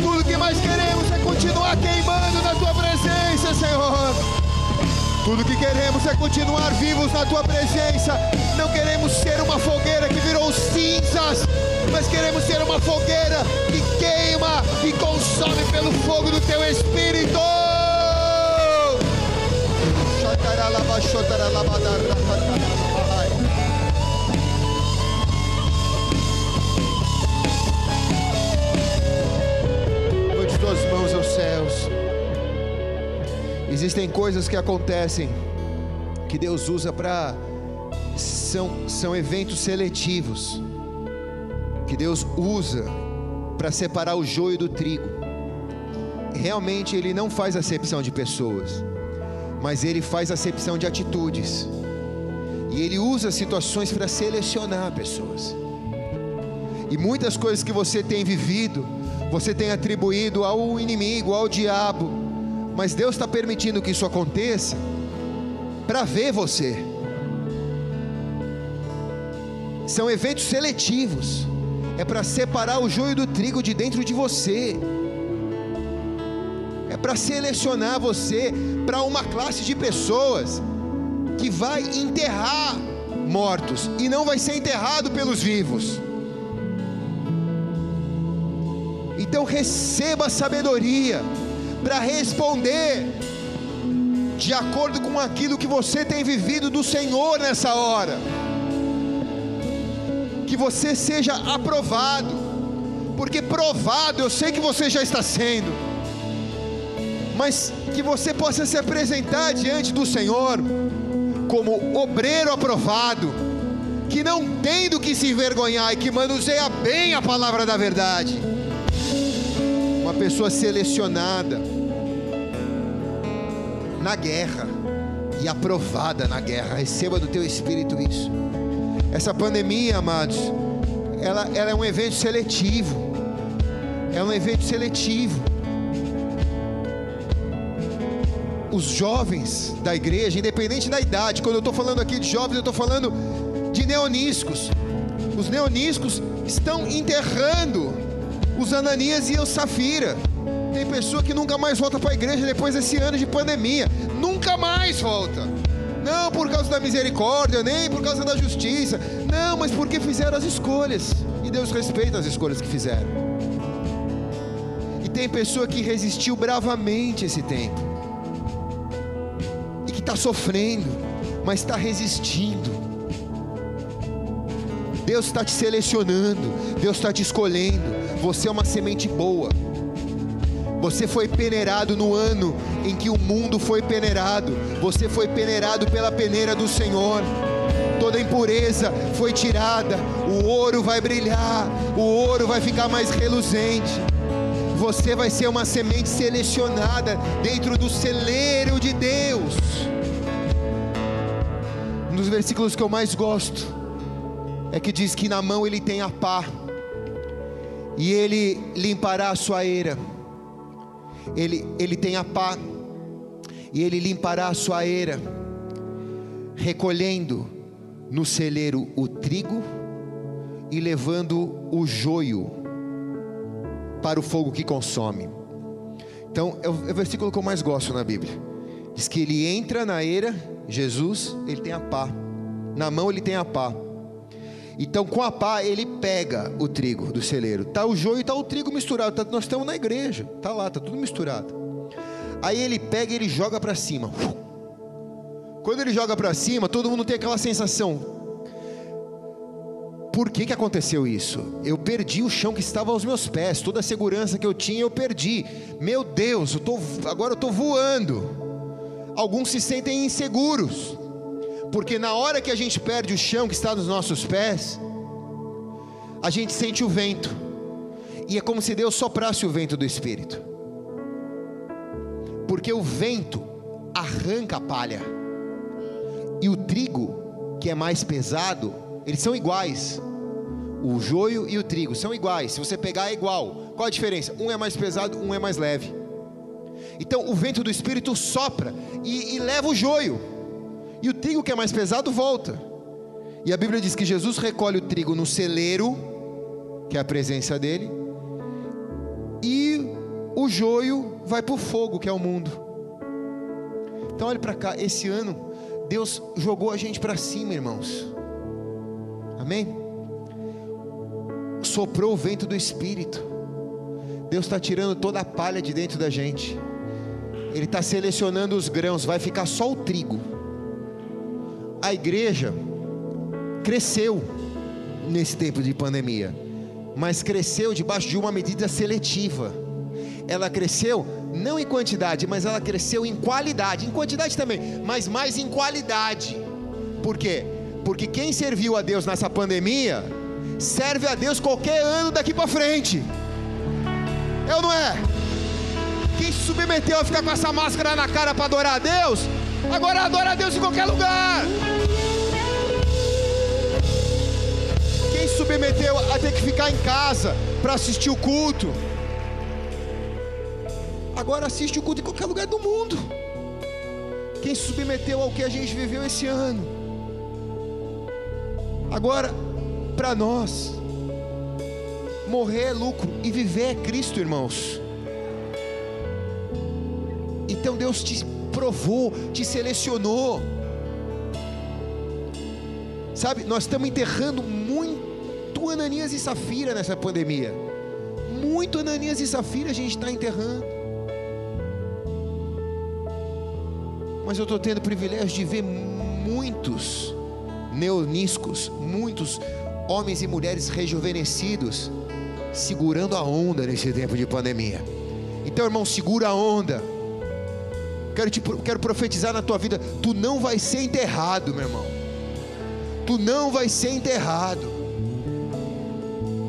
Tudo que mais queremos é continuar queimando na tua presença, Senhor. Tudo que queremos é continuar vivos na tua presença. Não queremos ser uma fogueira que virou cinzas, mas queremos ser uma fogueira que queima e consome pelo fogo do teu espírito. Existem coisas que acontecem que Deus usa para são, são eventos seletivos que Deus usa para separar o joio do trigo. Realmente Ele não faz acepção de pessoas, mas Ele faz acepção de atitudes. E Ele usa situações para selecionar pessoas. E muitas coisas que você tem vivido, você tem atribuído ao inimigo, ao diabo, mas Deus está permitindo que isso aconteça para ver você. São eventos seletivos, é para separar o joio do trigo de dentro de você, é para selecionar você para uma classe de pessoas que vai enterrar mortos e não vai ser enterrado pelos vivos. Então receba sabedoria para responder de acordo com aquilo que você tem vivido do Senhor nessa hora. Que você seja aprovado, porque provado eu sei que você já está sendo, mas que você possa se apresentar diante do Senhor como obreiro aprovado, que não tem do que se envergonhar e que manuseia bem a palavra da verdade pessoa selecionada na guerra e aprovada na guerra. Receba do teu espírito isso. Essa pandemia, amados, ela, ela é um evento seletivo. É um evento seletivo. Os jovens da igreja, independente da idade, quando eu estou falando aqui de jovens, eu estou falando de neoniscos. Os neoniscos estão enterrando os Ananias e o Safira. Tem pessoa que nunca mais volta para a igreja depois desse ano de pandemia. Nunca mais volta. Não por causa da misericórdia, nem por causa da justiça. Não, mas porque fizeram as escolhas. E Deus respeita as escolhas que fizeram. E tem pessoa que resistiu bravamente esse tempo. E que está sofrendo, mas está resistindo. Deus está te selecionando, Deus está te escolhendo. Você é uma semente boa. Você foi peneirado no ano em que o mundo foi peneirado. Você foi peneirado pela peneira do Senhor. Toda impureza foi tirada. O ouro vai brilhar. O ouro vai ficar mais reluzente. Você vai ser uma semente selecionada dentro do celeiro de Deus. Um dos versículos que eu mais gosto é que diz que na mão ele tem a pá e ele limpará a sua eira ele, ele tem a pá, e ele limpará a sua eira, recolhendo no celeiro o trigo e levando o joio para o fogo que consome. Então, é o, é o versículo que eu mais gosto na Bíblia. Diz que ele entra na eira, Jesus, ele tem a pá, na mão ele tem a pá então, com a pá, ele pega o trigo do celeiro. Tá o joio e tá o trigo misturado. Tá, nós estamos na igreja. Tá lá, tá tudo misturado. Aí ele pega e ele joga para cima. Quando ele joga para cima, todo mundo tem aquela sensação. Por que, que aconteceu isso? Eu perdi o chão que estava aos meus pés, toda a segurança que eu tinha eu perdi. Meu Deus, eu tô, agora eu estou voando. Alguns se sentem inseguros. Porque na hora que a gente perde o chão que está nos nossos pés, a gente sente o vento. E é como se Deus soprasse o vento do Espírito. Porque o vento arranca a palha. E o trigo, que é mais pesado, eles são iguais. O joio e o trigo são iguais. Se você pegar é igual. Qual a diferença? Um é mais pesado, um é mais leve. Então o vento do Espírito sopra e, e leva o joio e o trigo que é mais pesado volta. E a Bíblia diz que Jesus recolhe o trigo no celeiro, que é a presença dele, e o joio vai para o fogo, que é o mundo. Então olhe para cá, esse ano Deus jogou a gente para cima, irmãos. Amém? Soprou o vento do Espírito. Deus está tirando toda a palha de dentro da gente. Ele está selecionando os grãos, vai ficar só o trigo a igreja cresceu nesse tempo de pandemia, mas cresceu debaixo de uma medida seletiva. Ela cresceu não em quantidade, mas ela cresceu em qualidade, em quantidade também, mas mais em qualidade. Por quê? Porque quem serviu a Deus nessa pandemia, serve a Deus qualquer ano daqui para frente. É ou não é? Quem se submeteu a ficar com essa máscara na cara para adorar a Deus, Agora adora a Deus em qualquer lugar. Quem se submeteu a ter que ficar em casa para assistir o culto, agora assiste o culto em qualquer lugar do mundo. Quem se submeteu ao que a gente viveu esse ano, agora, para nós, morrer é lucro e viver é Cristo, irmãos. Então Deus te provou, te selecionou. Sabe, nós estamos enterrando muito Ananias e Safira nessa pandemia. Muito Ananias e Safira a gente está enterrando. Mas eu estou tendo o privilégio de ver muitos neoniscos, muitos homens e mulheres rejuvenescidos, segurando a onda nesse tempo de pandemia. Então, irmão, segura a onda quero, te, quero profetizar na tua vida: tu não vai ser enterrado, meu irmão. Tu não vai ser enterrado.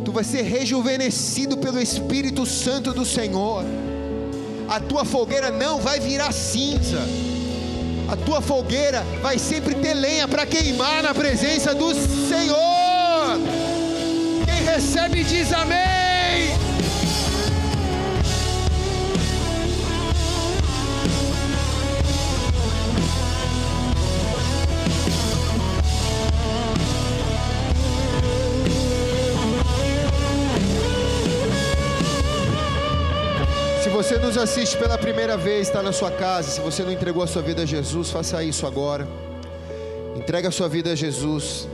Tu vai ser rejuvenescido pelo Espírito Santo do Senhor. A tua fogueira não vai virar cinza. A tua fogueira vai sempre ter lenha para queimar na presença do Senhor. Quem recebe diz amém. Nos assiste pela primeira vez, está na sua casa, se você não entregou a sua vida a Jesus, faça isso agora. Entregue a sua vida a Jesus.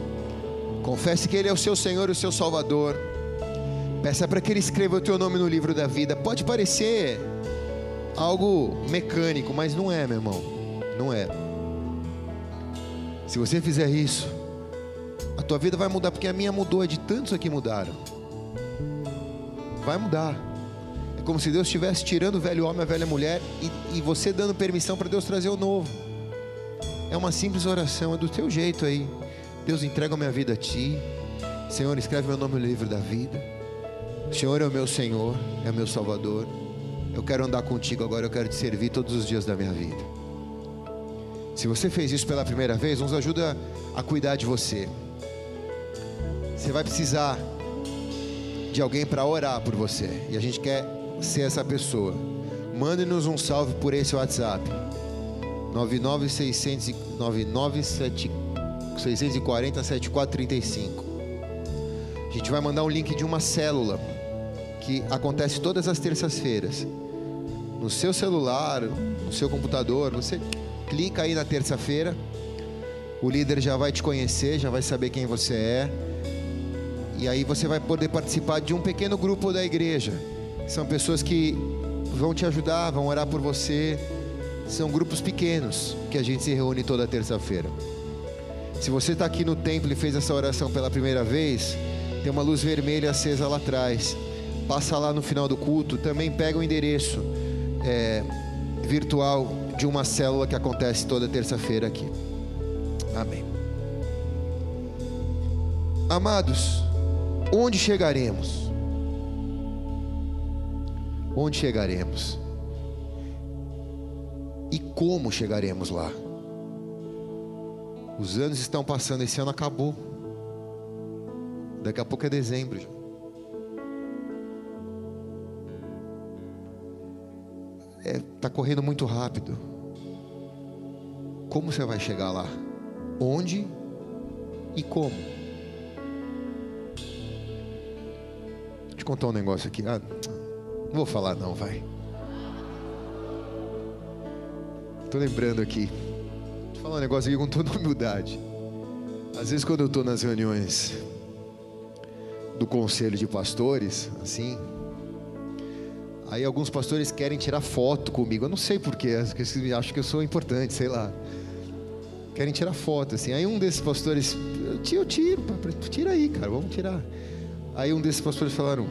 Confesse que Ele é o seu Senhor e o seu Salvador. Peça para que Ele escreva o teu nome no livro da vida. Pode parecer algo mecânico, mas não é, meu irmão. Não é. Se você fizer isso, a tua vida vai mudar, porque a minha mudou, é de tantos aqui mudaram. Vai mudar. Como se Deus estivesse tirando o velho homem, a velha mulher, e, e você dando permissão para Deus trazer o novo. É uma simples oração, é do teu jeito aí. Deus entrega a minha vida a ti. Senhor, escreve meu nome no livro da vida. Senhor é o meu Senhor, é o meu Salvador. Eu quero andar contigo agora, eu quero te servir todos os dias da minha vida. Se você fez isso pela primeira vez, nos ajuda a cuidar de você. Você vai precisar de alguém para orar por você. E a gente quer ser essa pessoa. Mande-nos um salve por esse WhatsApp. 99600 640 7435. A gente vai mandar um link de uma célula que acontece todas as terças-feiras. No seu celular, no seu computador, você clica aí na terça-feira. O líder já vai te conhecer, já vai saber quem você é. E aí você vai poder participar de um pequeno grupo da igreja. São pessoas que vão te ajudar, vão orar por você. São grupos pequenos que a gente se reúne toda terça-feira. Se você está aqui no templo e fez essa oração pela primeira vez, tem uma luz vermelha acesa lá atrás. Passa lá no final do culto, também pega o endereço é, virtual de uma célula que acontece toda terça-feira aqui. Amém. Amados, onde chegaremos? Onde chegaremos? E como chegaremos lá? Os anos estão passando, esse ano acabou. Daqui a pouco é dezembro já. É, tá correndo muito rápido. Como você vai chegar lá? Onde e como? Deixa eu contar um negócio aqui. Ah, vou falar não, vai. Tô lembrando aqui. Vou falar um negócio aqui com toda humildade. Às vezes quando eu estou nas reuniões do conselho de pastores, assim, aí alguns pastores querem tirar foto comigo. Eu não sei porquê, acho que eu sou importante, sei lá. Querem tirar foto, assim. Aí um desses pastores, eu tiro, eu tiro, tira aí, cara, vamos tirar. Aí um desses pastores falaram: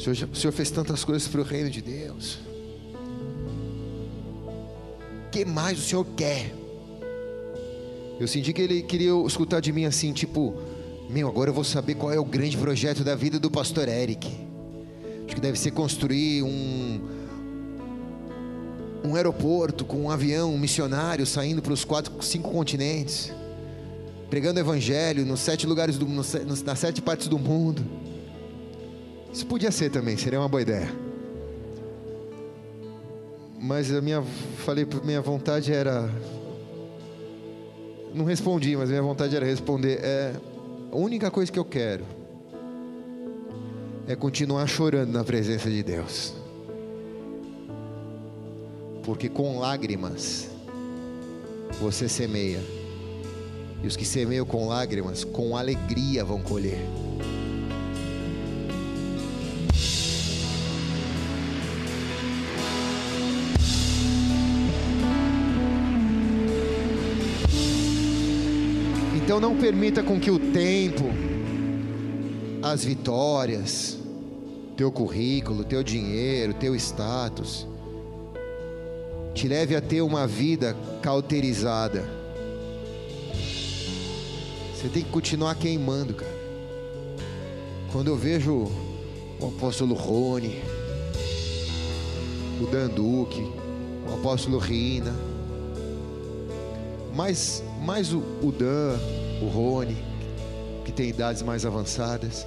o senhor, o senhor fez tantas coisas para o reino de Deus. O que mais o senhor quer? Eu senti que ele queria escutar de mim assim, tipo, meu, agora eu vou saber qual é o grande projeto da vida do pastor Eric. Acho que deve ser construir um um aeroporto com um avião, um missionário saindo para os quatro, cinco continentes, pregando evangelho nos sete lugares do, nas sete partes do mundo. Isso podia ser também, seria uma boa ideia. Mas a minha, falei, minha vontade era, não respondi, mas minha vontade era responder. É a única coisa que eu quero é continuar chorando na presença de Deus porque com lágrimas você semeia, e os que semeiam com lágrimas, com alegria vão colher. Não permita com que o tempo, as vitórias, teu currículo, teu dinheiro, teu status, te leve a ter uma vida cauterizada. Você tem que continuar queimando, cara. Quando eu vejo o apóstolo Rony, o Dan Duque, o apóstolo Rina, mais, mais o, o Dan, o Rony, que tem idades mais avançadas,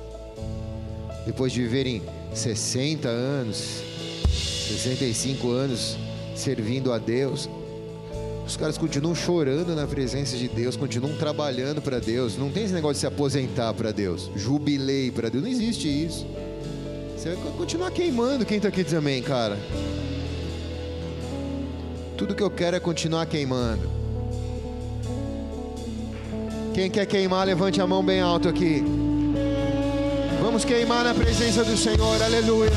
depois de viverem 60 anos, 65 anos servindo a Deus, os caras continuam chorando na presença de Deus, continuam trabalhando para Deus. Não tem esse negócio de se aposentar para Deus, jubilei para Deus, não existe isso. Você vai continuar queimando. Quem tá aqui amém, cara? Tudo que eu quero é continuar queimando. Quem quer queimar, levante a mão bem alto aqui. Vamos queimar na presença do Senhor, aleluia.